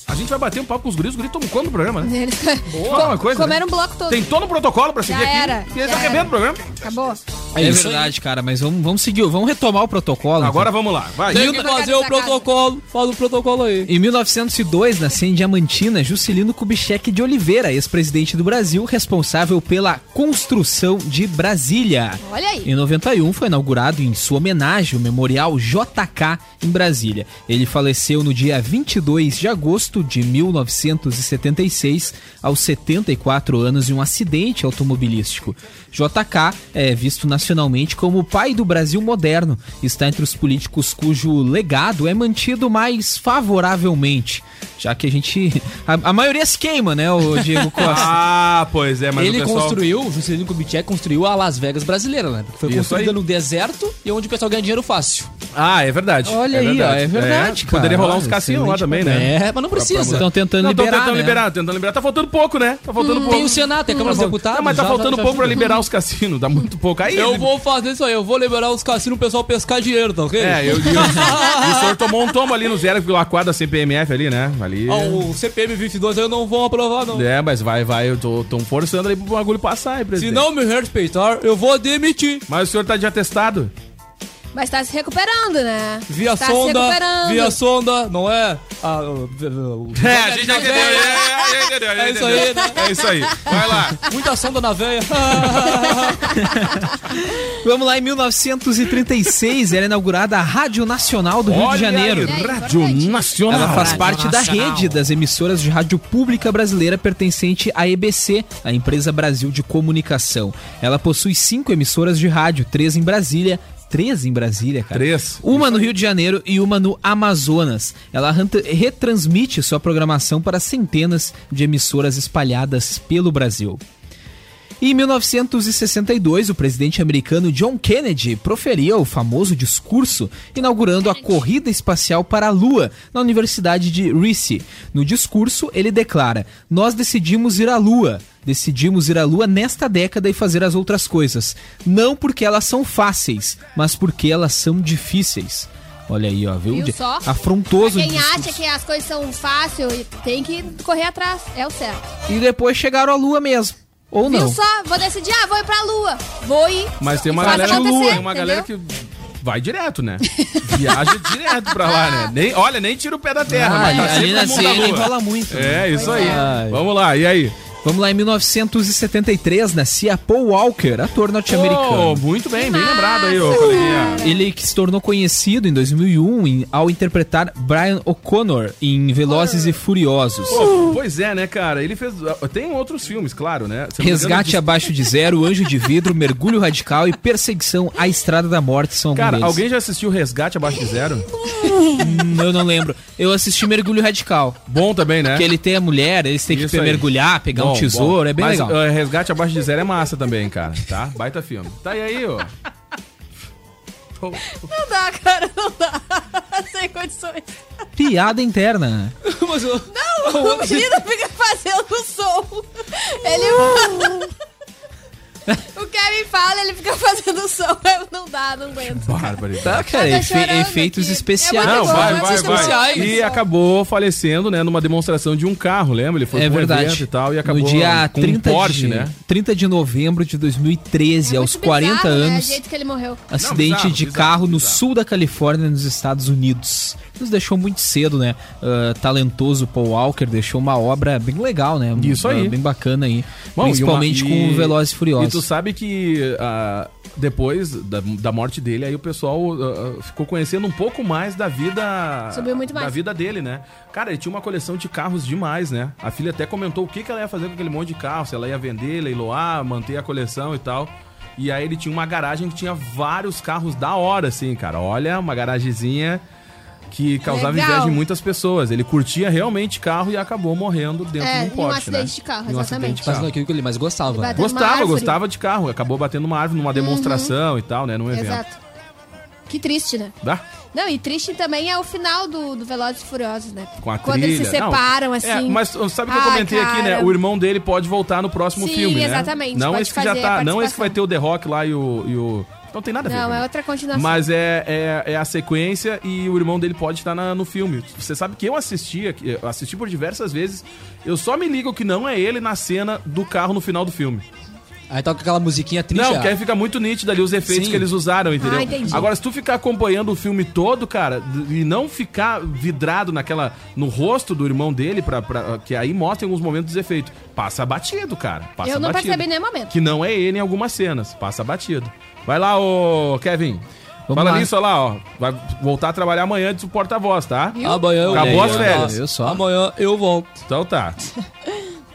[SPEAKER 4] A gente vai bater um papo com os guris, os guris tomam conta do programa, né?
[SPEAKER 6] Eles
[SPEAKER 4] Boa, uma (laughs) coisa,
[SPEAKER 6] comeram
[SPEAKER 4] né?
[SPEAKER 6] um bloco todo.
[SPEAKER 4] Tem todo o protocolo pra seguir
[SPEAKER 6] Já
[SPEAKER 4] aqui.
[SPEAKER 6] era, já
[SPEAKER 4] estão quebrando o programa.
[SPEAKER 6] Acabou.
[SPEAKER 7] É, verdade, cara, mas vamos, vamos seguir, vamos retomar o protocolo.
[SPEAKER 4] Agora vamos lá, vai.
[SPEAKER 7] Tem
[SPEAKER 6] que fazer o
[SPEAKER 7] protocolo, fala o protocolo aí. Em 1902, nasceu em Diamantina Juscelino Kubitschek de Oliveira, ex-presidente do Brasil, responsável pela construção de Brasília.
[SPEAKER 6] Olha aí.
[SPEAKER 7] Em 91 foi inaugurado em sua homenagem o Memorial JK em Brasília. Ele faleceu no dia 22 de agosto de 1976, aos 74 anos, em um acidente automobilístico. JK é visto nacionalmente como o pai do Brasil moderno. Está entre os políticos cujo legado é mantido mais favoravelmente. Já que a gente. A, a maioria se queima, né, o Diego (laughs) Costa?
[SPEAKER 4] Ah, pois é, mas
[SPEAKER 10] ele
[SPEAKER 4] o pessoal...
[SPEAKER 10] construiu, o Juscelino Kubitschek construiu a Las Vegas brasileira, né? Porque foi
[SPEAKER 4] Isso
[SPEAKER 10] construída
[SPEAKER 4] aí.
[SPEAKER 10] no deserto e onde o pessoal ganha dinheiro fácil.
[SPEAKER 4] Ah, é verdade.
[SPEAKER 7] Olha
[SPEAKER 4] é
[SPEAKER 7] aí,
[SPEAKER 4] verdade.
[SPEAKER 7] ó, é verdade, cara.
[SPEAKER 4] Poderia rolar uns cassinos lá também, né?
[SPEAKER 10] É, mas não precisa.
[SPEAKER 7] Estão tentando
[SPEAKER 4] Não,
[SPEAKER 7] liberar.
[SPEAKER 4] tentando
[SPEAKER 7] né?
[SPEAKER 4] liberar, tentando liberar. Tá faltando pouco, né? Tá faltando pouco.
[SPEAKER 10] Tem o Senado, tem a Câmara dos
[SPEAKER 4] Tá
[SPEAKER 10] Deputados.
[SPEAKER 4] Não, mas tá
[SPEAKER 10] já-
[SPEAKER 4] faltando
[SPEAKER 10] já-
[SPEAKER 4] pouco pra
[SPEAKER 10] já-
[SPEAKER 4] liberar os cassinos. Dá muito pouco. Aí.
[SPEAKER 10] Eu vou fazer isso aí, eu vou liberar os cassinos pro pessoal pescar dinheiro, tá ok?
[SPEAKER 4] É, eu, eu, (laughs) e o senhor tomou um tombo ali no 0,4 da CPMF ali, né? Ali.
[SPEAKER 10] Ah, o CPM 22 eu não vou aprovar, não.
[SPEAKER 4] É, mas vai, vai, eu tô, tô forçando ali pro bagulho passar aí,
[SPEAKER 10] Se
[SPEAKER 4] presidente.
[SPEAKER 10] não me respeitar, eu vou demitir.
[SPEAKER 4] Mas o senhor tá de atestado?
[SPEAKER 6] Mas tá se recuperando, né?
[SPEAKER 10] Via
[SPEAKER 6] tá se
[SPEAKER 10] sonda,
[SPEAKER 6] recuperando.
[SPEAKER 10] via sonda, não é? Ah,
[SPEAKER 4] É, a gente já entendeu. É, é, é, entendeu,
[SPEAKER 10] É isso aí, né?
[SPEAKER 4] É isso aí. Vai lá.
[SPEAKER 10] Muita sonda na veia.
[SPEAKER 7] Vamos lá, em 1936 era inaugurada a Rádio Nacional do Rio
[SPEAKER 4] Olha
[SPEAKER 7] de Janeiro.
[SPEAKER 4] aí, Rádio Nacional.
[SPEAKER 7] Ela faz parte da rede das emissoras de rádio pública brasileira pertencente à EBC, a Empresa Brasil de Comunicação. Ela possui cinco emissoras de rádio, três em Brasília. Três em Brasília, cara.
[SPEAKER 4] Três.
[SPEAKER 7] Uma no Rio de Janeiro e uma no Amazonas. Ela retransmite sua programação para centenas de emissoras espalhadas pelo Brasil. E Em 1962, o presidente americano John Kennedy proferia o famoso discurso inaugurando a corrida espacial para a Lua na Universidade de Reese. No discurso, ele declara: Nós decidimos ir à Lua. Decidimos ir à Lua nesta década e fazer as outras coisas. Não porque elas são fáceis, mas porque elas são difíceis. Olha aí, ó, viu?
[SPEAKER 6] Viu só?
[SPEAKER 7] Afrontoso.
[SPEAKER 6] Pra quem acha que as coisas são fáceis, tem que correr atrás. É o certo.
[SPEAKER 7] E depois chegaram à Lua mesmo. Ou
[SPEAKER 6] Viu
[SPEAKER 7] não.
[SPEAKER 6] só? Vou decidir, ah, vou ir pra lua. Vou ir.
[SPEAKER 4] Mas tem uma galera,
[SPEAKER 6] acontecer,
[SPEAKER 4] tem uma galera que vai direto, né? (laughs) Viaja direto pra lá, né? Nem, olha, nem tira o pé da terra,
[SPEAKER 7] Ah,
[SPEAKER 4] mas tá
[SPEAKER 7] ali
[SPEAKER 4] sempre
[SPEAKER 7] na
[SPEAKER 4] no mundo da lua.
[SPEAKER 7] enrola muito.
[SPEAKER 4] É, isso aí.
[SPEAKER 7] Ai.
[SPEAKER 4] Vamos lá, e aí?
[SPEAKER 7] Vamos lá, em 1973 nascia Paul Walker, ator norte-americano.
[SPEAKER 4] Oh, muito bem, bem lembrado aí, ô coleguinha.
[SPEAKER 7] Ele que se tornou conhecido em 2001 em- ao interpretar Brian O'Connor em Velozes e Furiosos.
[SPEAKER 4] Pô, pois é, né, cara? Ele fez. Tem outros filmes, claro, né?
[SPEAKER 7] Resgate abaixo de zero, Anjo de Vidro, Mergulho Radical e Perseguição à Estrada da Morte são alguns
[SPEAKER 4] Cara,
[SPEAKER 7] deles.
[SPEAKER 4] alguém já assistiu Resgate Abaixo de Zero?
[SPEAKER 7] Hum, eu não lembro. Eu assisti Mergulho Radical.
[SPEAKER 4] Bom também, né?
[SPEAKER 7] Que ele tem a mulher, eles têm que
[SPEAKER 4] Isso aí.
[SPEAKER 7] mergulhar, pegar um
[SPEAKER 4] Bom,
[SPEAKER 7] tesouro,
[SPEAKER 4] bom.
[SPEAKER 7] é bem
[SPEAKER 4] Mas,
[SPEAKER 7] legal.
[SPEAKER 4] uh, Resgate Abaixo de Zero é massa também, cara, tá? Baita filme. Tá e aí, ó.
[SPEAKER 6] Não dá, cara, não dá. (laughs) Sem condições.
[SPEAKER 7] Piada interna.
[SPEAKER 10] Mas eu...
[SPEAKER 6] Não, o menino fica fazendo som. Ele. O Kevin fala, ele fica (laughs) fazendo som. Eu não dá, não aguento.
[SPEAKER 4] Barbaridade.
[SPEAKER 7] Tá, cara,
[SPEAKER 6] Tá
[SPEAKER 7] efe-
[SPEAKER 6] chorando
[SPEAKER 7] efeitos
[SPEAKER 6] aqui.
[SPEAKER 7] especiais.
[SPEAKER 6] É
[SPEAKER 4] Não,
[SPEAKER 6] bom,
[SPEAKER 4] vai, vai, vai. E acabou falecendo, né, numa demonstração de um carro, lembra? Ele foi
[SPEAKER 7] É
[SPEAKER 4] pra um
[SPEAKER 7] verdade.
[SPEAKER 4] e tal e acabou
[SPEAKER 7] no dia
[SPEAKER 4] com
[SPEAKER 7] 30
[SPEAKER 4] um Porsche,
[SPEAKER 7] de,
[SPEAKER 4] né?
[SPEAKER 7] 30 de novembro de 2013, aos
[SPEAKER 6] Muito
[SPEAKER 7] 40
[SPEAKER 6] bizarro, Né?
[SPEAKER 7] anos.
[SPEAKER 6] Jeito que ele morreu.
[SPEAKER 7] Acidente
[SPEAKER 4] bizarro,
[SPEAKER 7] de
[SPEAKER 4] bizarro,
[SPEAKER 7] carro no
[SPEAKER 4] bizarro.
[SPEAKER 7] sul da Califórnia, nos Estados Unidos. Nos deixou muito cedo, né? Ah, talentoso Paul Walker deixou uma obra bem legal, né?
[SPEAKER 4] Isso aí.
[SPEAKER 7] Ah, bem bacana aí.
[SPEAKER 4] Bom,
[SPEAKER 7] Principalmente
[SPEAKER 4] e uma-
[SPEAKER 7] com
[SPEAKER 4] e-
[SPEAKER 7] o Velozes e Furiosos.
[SPEAKER 4] E tu sabe que ah, depois da, da morte dele, aí o pessoal ah, ah, ficou conhecendo um pouco mais da vida.
[SPEAKER 6] Subiu muito mais.
[SPEAKER 4] Da vida dele, né? Cara, ele tinha uma coleção de carros demais, né? A filha até comentou o que, que ela ia fazer com aquele monte de carro, se ela ia vender, leiloar, manter a coleção e tal. E aí ele tinha uma garagem que tinha vários carros da hora, assim, cara. Olha, uma garagemzinha que causava
[SPEAKER 6] Legal.
[SPEAKER 4] inveja em muitas pessoas. Ele curtia realmente carro e acabou morrendo dentro
[SPEAKER 6] É,
[SPEAKER 4] de um
[SPEAKER 6] em um
[SPEAKER 4] poste,
[SPEAKER 6] acidente
[SPEAKER 4] né?
[SPEAKER 6] de carro,
[SPEAKER 4] Em um acidente
[SPEAKER 6] exatamente.
[SPEAKER 4] de carro.
[SPEAKER 10] Fazendo aquilo que ele mais gostava.
[SPEAKER 6] Ele
[SPEAKER 10] né?
[SPEAKER 4] Gostava, gostava de carro. Acabou batendo uma árvore numa demonstração e tal, né? Num evento.
[SPEAKER 6] Exato. Que triste, né?
[SPEAKER 4] Dá?
[SPEAKER 6] Não, e triste também é o final do, do Velozes e Furiosos, né?
[SPEAKER 4] Com a
[SPEAKER 6] Quando
[SPEAKER 4] trilha.
[SPEAKER 6] eles se separam,
[SPEAKER 4] Não,
[SPEAKER 6] assim.
[SPEAKER 4] É, mas sabe o que eu
[SPEAKER 6] Ai,
[SPEAKER 4] comentei aqui, né?
[SPEAKER 6] cara.
[SPEAKER 4] O irmão dele pode voltar no próximo
[SPEAKER 6] Sim,
[SPEAKER 4] filme, né?
[SPEAKER 6] exatamente,
[SPEAKER 4] Não
[SPEAKER 6] pode
[SPEAKER 4] esse que já tá, não esse que vai ter o The Rock lá e o... E o... Não tem nada a ver.
[SPEAKER 6] Não, é outra continuação.
[SPEAKER 4] Mas é, é, é a sequência e o irmão dele pode estar na- no filme. Você sabe que eu assisti, eu assisti por diversas vezes. Eu só me ligo que não é ele na cena do carro no final do filme.
[SPEAKER 10] Aí toca aquela musiquinha triste.
[SPEAKER 4] Não,
[SPEAKER 10] ah.
[SPEAKER 4] porque aí fica muito nítido ali os efeitos
[SPEAKER 10] Sim.
[SPEAKER 4] que eles usaram, entendeu?
[SPEAKER 6] Ah, entendi.
[SPEAKER 4] Agora, se tu ficar acompanhando o filme todo, cara, e não ficar vidrado naquela. no rosto do irmão dele, pra, pra- que aí mostra em alguns momentos os efeitos. Passa batido, cara. Passa
[SPEAKER 6] Eu não
[SPEAKER 4] batido.
[SPEAKER 6] percebi nenhum momento.
[SPEAKER 4] Que não é ele em algumas cenas. Passa batido. Vai lá, ô Kevin.
[SPEAKER 7] Vamos
[SPEAKER 4] Fala
[SPEAKER 7] lá.
[SPEAKER 4] nisso, olha lá, ó. Vai voltar a trabalhar amanhã do porta-voz, tá?
[SPEAKER 10] Amanhã eu
[SPEAKER 4] Acabou
[SPEAKER 10] volto.
[SPEAKER 4] as férias.
[SPEAKER 7] Eu só.
[SPEAKER 10] Amanhã eu volto.
[SPEAKER 4] Então tá.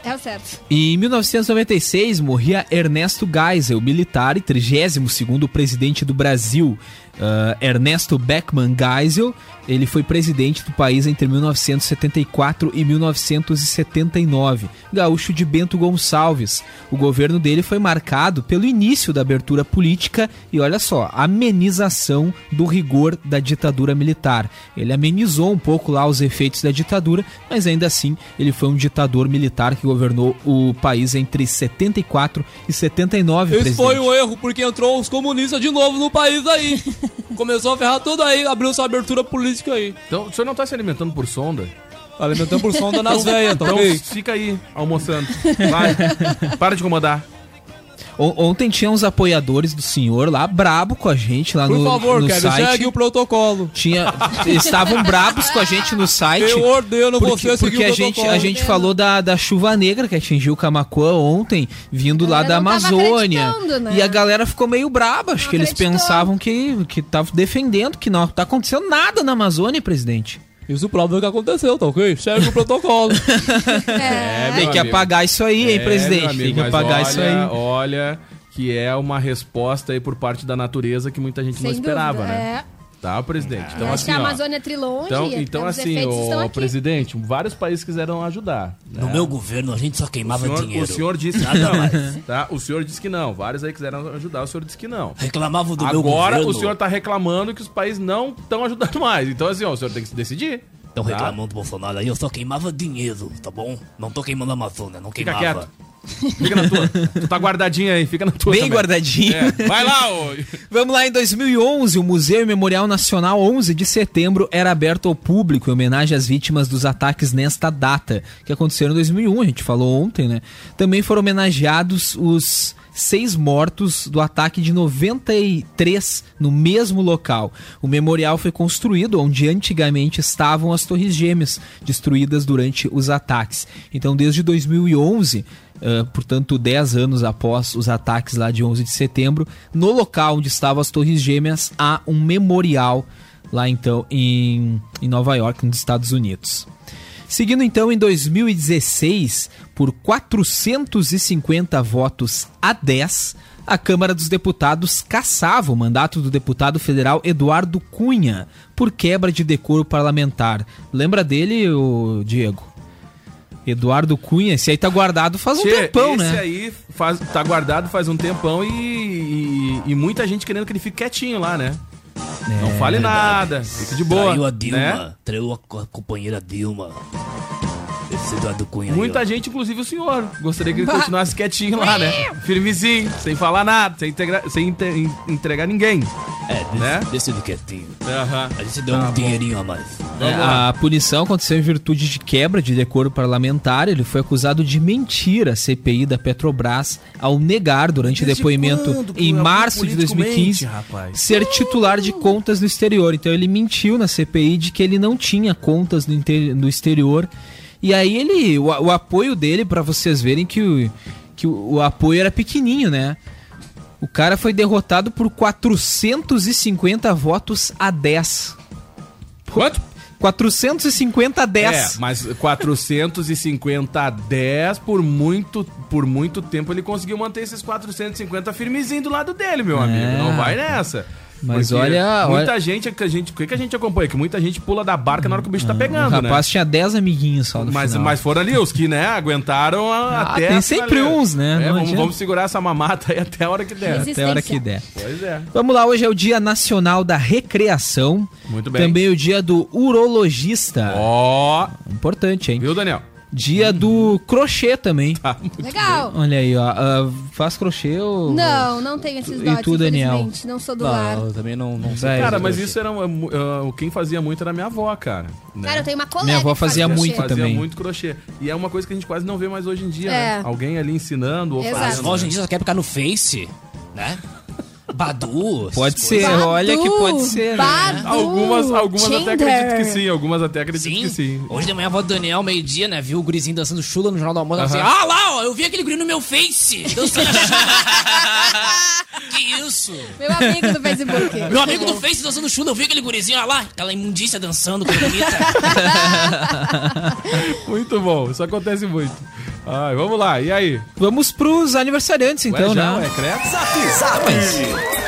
[SPEAKER 6] É (laughs) o certo.
[SPEAKER 7] Em 1996 morria Ernesto Geisel, militar e 32º presidente do Brasil. Ah, Ernesto Beckman Geisel, ele foi presidente do país entre 1974 e 1979. Gaúcho de Bento Gonçalves. O governo dele foi marcado pelo início da abertura política e olha só, amenização do rigor da ditadura militar. Ele amenizou um pouco lá os efeitos da ditadura, mas ainda assim ele foi um ditador militar que governou o país entre 74 e 79.
[SPEAKER 10] Esse
[SPEAKER 7] presidente.
[SPEAKER 10] foi um erro, porque entrou os comunistas de novo no país aí. (laughs) Começou a ferrar tudo aí, abriu sua abertura política aí.
[SPEAKER 4] Então, o senhor não tá se alimentando por sonda?
[SPEAKER 10] Alimentando por sonda nas velhas, tá
[SPEAKER 4] Então
[SPEAKER 10] ok?
[SPEAKER 4] fica aí, almoçando. Vai. Para de incomodar.
[SPEAKER 7] On- Ontem tinha uns apoiadores do senhor lá, brabo com a gente lá
[SPEAKER 10] Por
[SPEAKER 7] no,
[SPEAKER 10] favor,
[SPEAKER 7] no
[SPEAKER 10] Kevin,
[SPEAKER 7] site.
[SPEAKER 10] segue o protocolo.
[SPEAKER 7] Tinha, eles estavam brabos com a gente no site.
[SPEAKER 10] Eu ordeno
[SPEAKER 7] porque,
[SPEAKER 10] você seguir
[SPEAKER 7] porque
[SPEAKER 10] o
[SPEAKER 7] a gente, a gente falou da, da chuva negra que atingiu Camacuã ontem, vindo lá da
[SPEAKER 6] não tava
[SPEAKER 7] Amazônia.
[SPEAKER 6] né?
[SPEAKER 7] E a galera ficou meio braba. Acho
[SPEAKER 6] Não
[SPEAKER 7] que eles
[SPEAKER 6] acreditou.
[SPEAKER 7] pensavam que, que tava defendendo, que não tá acontecendo nada na Amazônia, presidente.
[SPEAKER 10] Isso prova o que aconteceu, tá ok? Segue o protocolo. (laughs)
[SPEAKER 6] É.
[SPEAKER 7] Tem
[SPEAKER 4] meu
[SPEAKER 7] que
[SPEAKER 4] amigo.
[SPEAKER 7] apagar isso aí, hein,
[SPEAKER 4] É,
[SPEAKER 7] presidente?
[SPEAKER 4] amigo,
[SPEAKER 7] Tem que apagar
[SPEAKER 4] olha,
[SPEAKER 7] isso aí.
[SPEAKER 4] Olha, que é uma resposta aí por parte da natureza que muita gente
[SPEAKER 6] Sem
[SPEAKER 4] não esperava,
[SPEAKER 6] dúvida,
[SPEAKER 4] né? Tá, presidente? Então,
[SPEAKER 6] Acho
[SPEAKER 4] assim,
[SPEAKER 6] que a Amazônia é trilonge.
[SPEAKER 4] Então, então
[SPEAKER 6] os
[SPEAKER 4] assim, o presidente, vários países quiseram ajudar. né?
[SPEAKER 11] No meu governo a gente só
[SPEAKER 4] o
[SPEAKER 11] queimava
[SPEAKER 4] senhor,
[SPEAKER 11] dinheiro.
[SPEAKER 4] o senhor disse que não. Tá? O senhor disse que não. Vários aí quiseram ajudar, o senhor disse que não.
[SPEAKER 11] Reclamava do meu
[SPEAKER 4] Agora
[SPEAKER 11] governo.
[SPEAKER 4] o senhor tá reclamando que os países não estão ajudando mais. Então, assim, ó, o senhor tem que se decidir.
[SPEAKER 11] Estão
[SPEAKER 4] tá?
[SPEAKER 11] reclamando do Bolsonaro aí, eu só queimava dinheiro, tá bom? Não tô queimando a Amazônia, não
[SPEAKER 4] Fica
[SPEAKER 11] queimava.
[SPEAKER 4] quieto. Fica na tua. tu tá guardadinho aí, fica na tua.
[SPEAKER 7] Bem
[SPEAKER 4] também.
[SPEAKER 7] guardadinho.
[SPEAKER 4] É, Vai lá, ô. (laughs)
[SPEAKER 7] Vamos lá, em 2011, o Museu Memorial Nacional 11 de setembro era aberto ao público em homenagem às vítimas dos ataques nesta data, que aconteceram em 2001, a gente falou ontem, né? Também foram homenageados os seis mortos do ataque de 93 no mesmo local. O memorial foi construído onde antigamente estavam as Torres Gêmeas, destruídas durante os ataques. Então, desde 2011, Uh, portanto, 10 anos após os ataques lá de 11 de setembro, no local onde estavam as Torres Gêmeas, há um memorial lá então em, em Nova York, nos Estados Unidos. Seguindo então em 2016, por 450 votos a 10, a Câmara dos Deputados caçava o mandato do deputado federal Eduardo Cunha por quebra de decoro parlamentar. Lembra dele, o Diego? Eduardo Cunha, esse aí tá guardado faz um tempão,
[SPEAKER 4] esse
[SPEAKER 7] né?
[SPEAKER 4] aí faz, tá guardado faz um tempão e, e, e muita gente querendo que ele fique quietinho lá, né? não fale nada, fique de boa.
[SPEAKER 11] Traiu a Dilma,
[SPEAKER 4] né?
[SPEAKER 11] traiu a co- companheira Dilma. Esse Eduardo Cunha aí,
[SPEAKER 4] Muita
[SPEAKER 11] ó.
[SPEAKER 4] gente, inclusive o senhor, gostaria que ele (laughs) continuasse quietinho lá, né? Firmezinho, sem falar nada, sem, integra- sem entregar ninguém.
[SPEAKER 11] É, deixa,
[SPEAKER 4] né?
[SPEAKER 11] ele quietinho.
[SPEAKER 4] Aham.
[SPEAKER 11] A gente deu
[SPEAKER 4] Tá
[SPEAKER 11] um
[SPEAKER 4] bom.
[SPEAKER 11] dinheirinho a mais.
[SPEAKER 7] É, a punição aconteceu em virtude de quebra de decoro parlamentar. Ele foi acusado de mentir à CPI da Petrobras ao negar durante
[SPEAKER 4] Desde
[SPEAKER 7] depoimento
[SPEAKER 4] quando
[SPEAKER 7] em março de
[SPEAKER 4] político
[SPEAKER 7] 2015
[SPEAKER 4] mente, rapaz?
[SPEAKER 7] ser titular de contas no exterior. Então ele mentiu na CPI de que ele não tinha contas no, inter- no exterior. E aí ele, o, o apoio dele para vocês verem que o, que o, o apoio era pequenininho, né? O cara foi derrotado por 450 votos a 10.
[SPEAKER 4] Quanto?
[SPEAKER 7] 450 a 10.
[SPEAKER 4] É, mas 450 a 10 por muito, por muito tempo ele conseguiu manter esses 450 firmezinho do lado dele, meu amigo.
[SPEAKER 7] É.
[SPEAKER 4] Não vai nessa.
[SPEAKER 7] Mas
[SPEAKER 4] Porque
[SPEAKER 7] olha-
[SPEAKER 4] Muita
[SPEAKER 7] olha-
[SPEAKER 4] gente, que a gente. O que, que a gente acompanha? Que muita gente pula da barca na hora que o bicho tá
[SPEAKER 7] o
[SPEAKER 4] pegando,
[SPEAKER 7] rapaz
[SPEAKER 4] né?
[SPEAKER 7] tinha 10 amiguinhos só no
[SPEAKER 4] Mas,
[SPEAKER 7] final.
[SPEAKER 4] mas foram ali os que, né, aguentaram a-
[SPEAKER 7] Ah,
[SPEAKER 4] até.
[SPEAKER 7] tem sempre uns, né?
[SPEAKER 4] É,
[SPEAKER 7] Não
[SPEAKER 4] vamos, vamos segurar essa mamata aí até a hora que der.
[SPEAKER 7] Até a hora que der.
[SPEAKER 4] Pois é.
[SPEAKER 7] Vamos lá, hoje é o Dia Nacional da Recreação.
[SPEAKER 4] Muito bem.
[SPEAKER 7] Também o dia do urologista.
[SPEAKER 4] Ó.
[SPEAKER 7] Importante, hein?
[SPEAKER 4] Viu, Daniel?
[SPEAKER 7] Dia do crochê também.
[SPEAKER 4] Tá
[SPEAKER 6] Legal.
[SPEAKER 7] Olha aí, ó. ah, faz crochê ou.
[SPEAKER 6] Não, não tenho esses
[SPEAKER 7] E
[SPEAKER 6] dotes,
[SPEAKER 7] tu, Daniel?
[SPEAKER 6] Não sou do lar.
[SPEAKER 10] eu também não, não
[SPEAKER 7] sei.
[SPEAKER 4] Cara, mas
[SPEAKER 7] crochê.
[SPEAKER 4] isso era. um, uh, quem fazia muito era minha avó, cara. né?
[SPEAKER 6] Cara, eu tenho uma colega
[SPEAKER 7] Minha avó fazia
[SPEAKER 6] crochê.
[SPEAKER 7] muito
[SPEAKER 4] Fazia
[SPEAKER 7] também.
[SPEAKER 4] muito crochê. E é uma coisa que a gente quase não vê mais hoje em dia,
[SPEAKER 6] É.
[SPEAKER 4] né? Alguém ali ensinando ou
[SPEAKER 6] Exato.
[SPEAKER 4] fazendo.
[SPEAKER 5] Mas hoje em dia só quer ficar no Face, né? Badu.
[SPEAKER 7] Pode ser,
[SPEAKER 5] coisas.
[SPEAKER 7] olha que pode ser. né?
[SPEAKER 6] Badu,
[SPEAKER 4] Algumas, algumas até acredito que sim, algumas até acredito
[SPEAKER 5] Sim.
[SPEAKER 4] que sim.
[SPEAKER 5] Hoje de manhã a avó do Daniel, meio-dia, né? Viu o gurizinho dançando chula no Jornal do Almoço. ela
[SPEAKER 4] Aham.
[SPEAKER 5] Assim, ah lá, ó, eu vi aquele guri no meu Face, dançando (laughs) que isso?
[SPEAKER 6] Meu amigo do Facebook.
[SPEAKER 5] Meu amigo do Face dançando chula, eu vi aquele gurizinho, olha lá, aquela imundícia dançando, bonita. (laughs)
[SPEAKER 4] Muito bom, isso acontece muito. Ai, vamos lá, e aí?
[SPEAKER 7] Vamos pros aniversariantes, então,
[SPEAKER 4] Ué, já,
[SPEAKER 7] né?
[SPEAKER 4] ué, credo?
[SPEAKER 3] Zap Zap.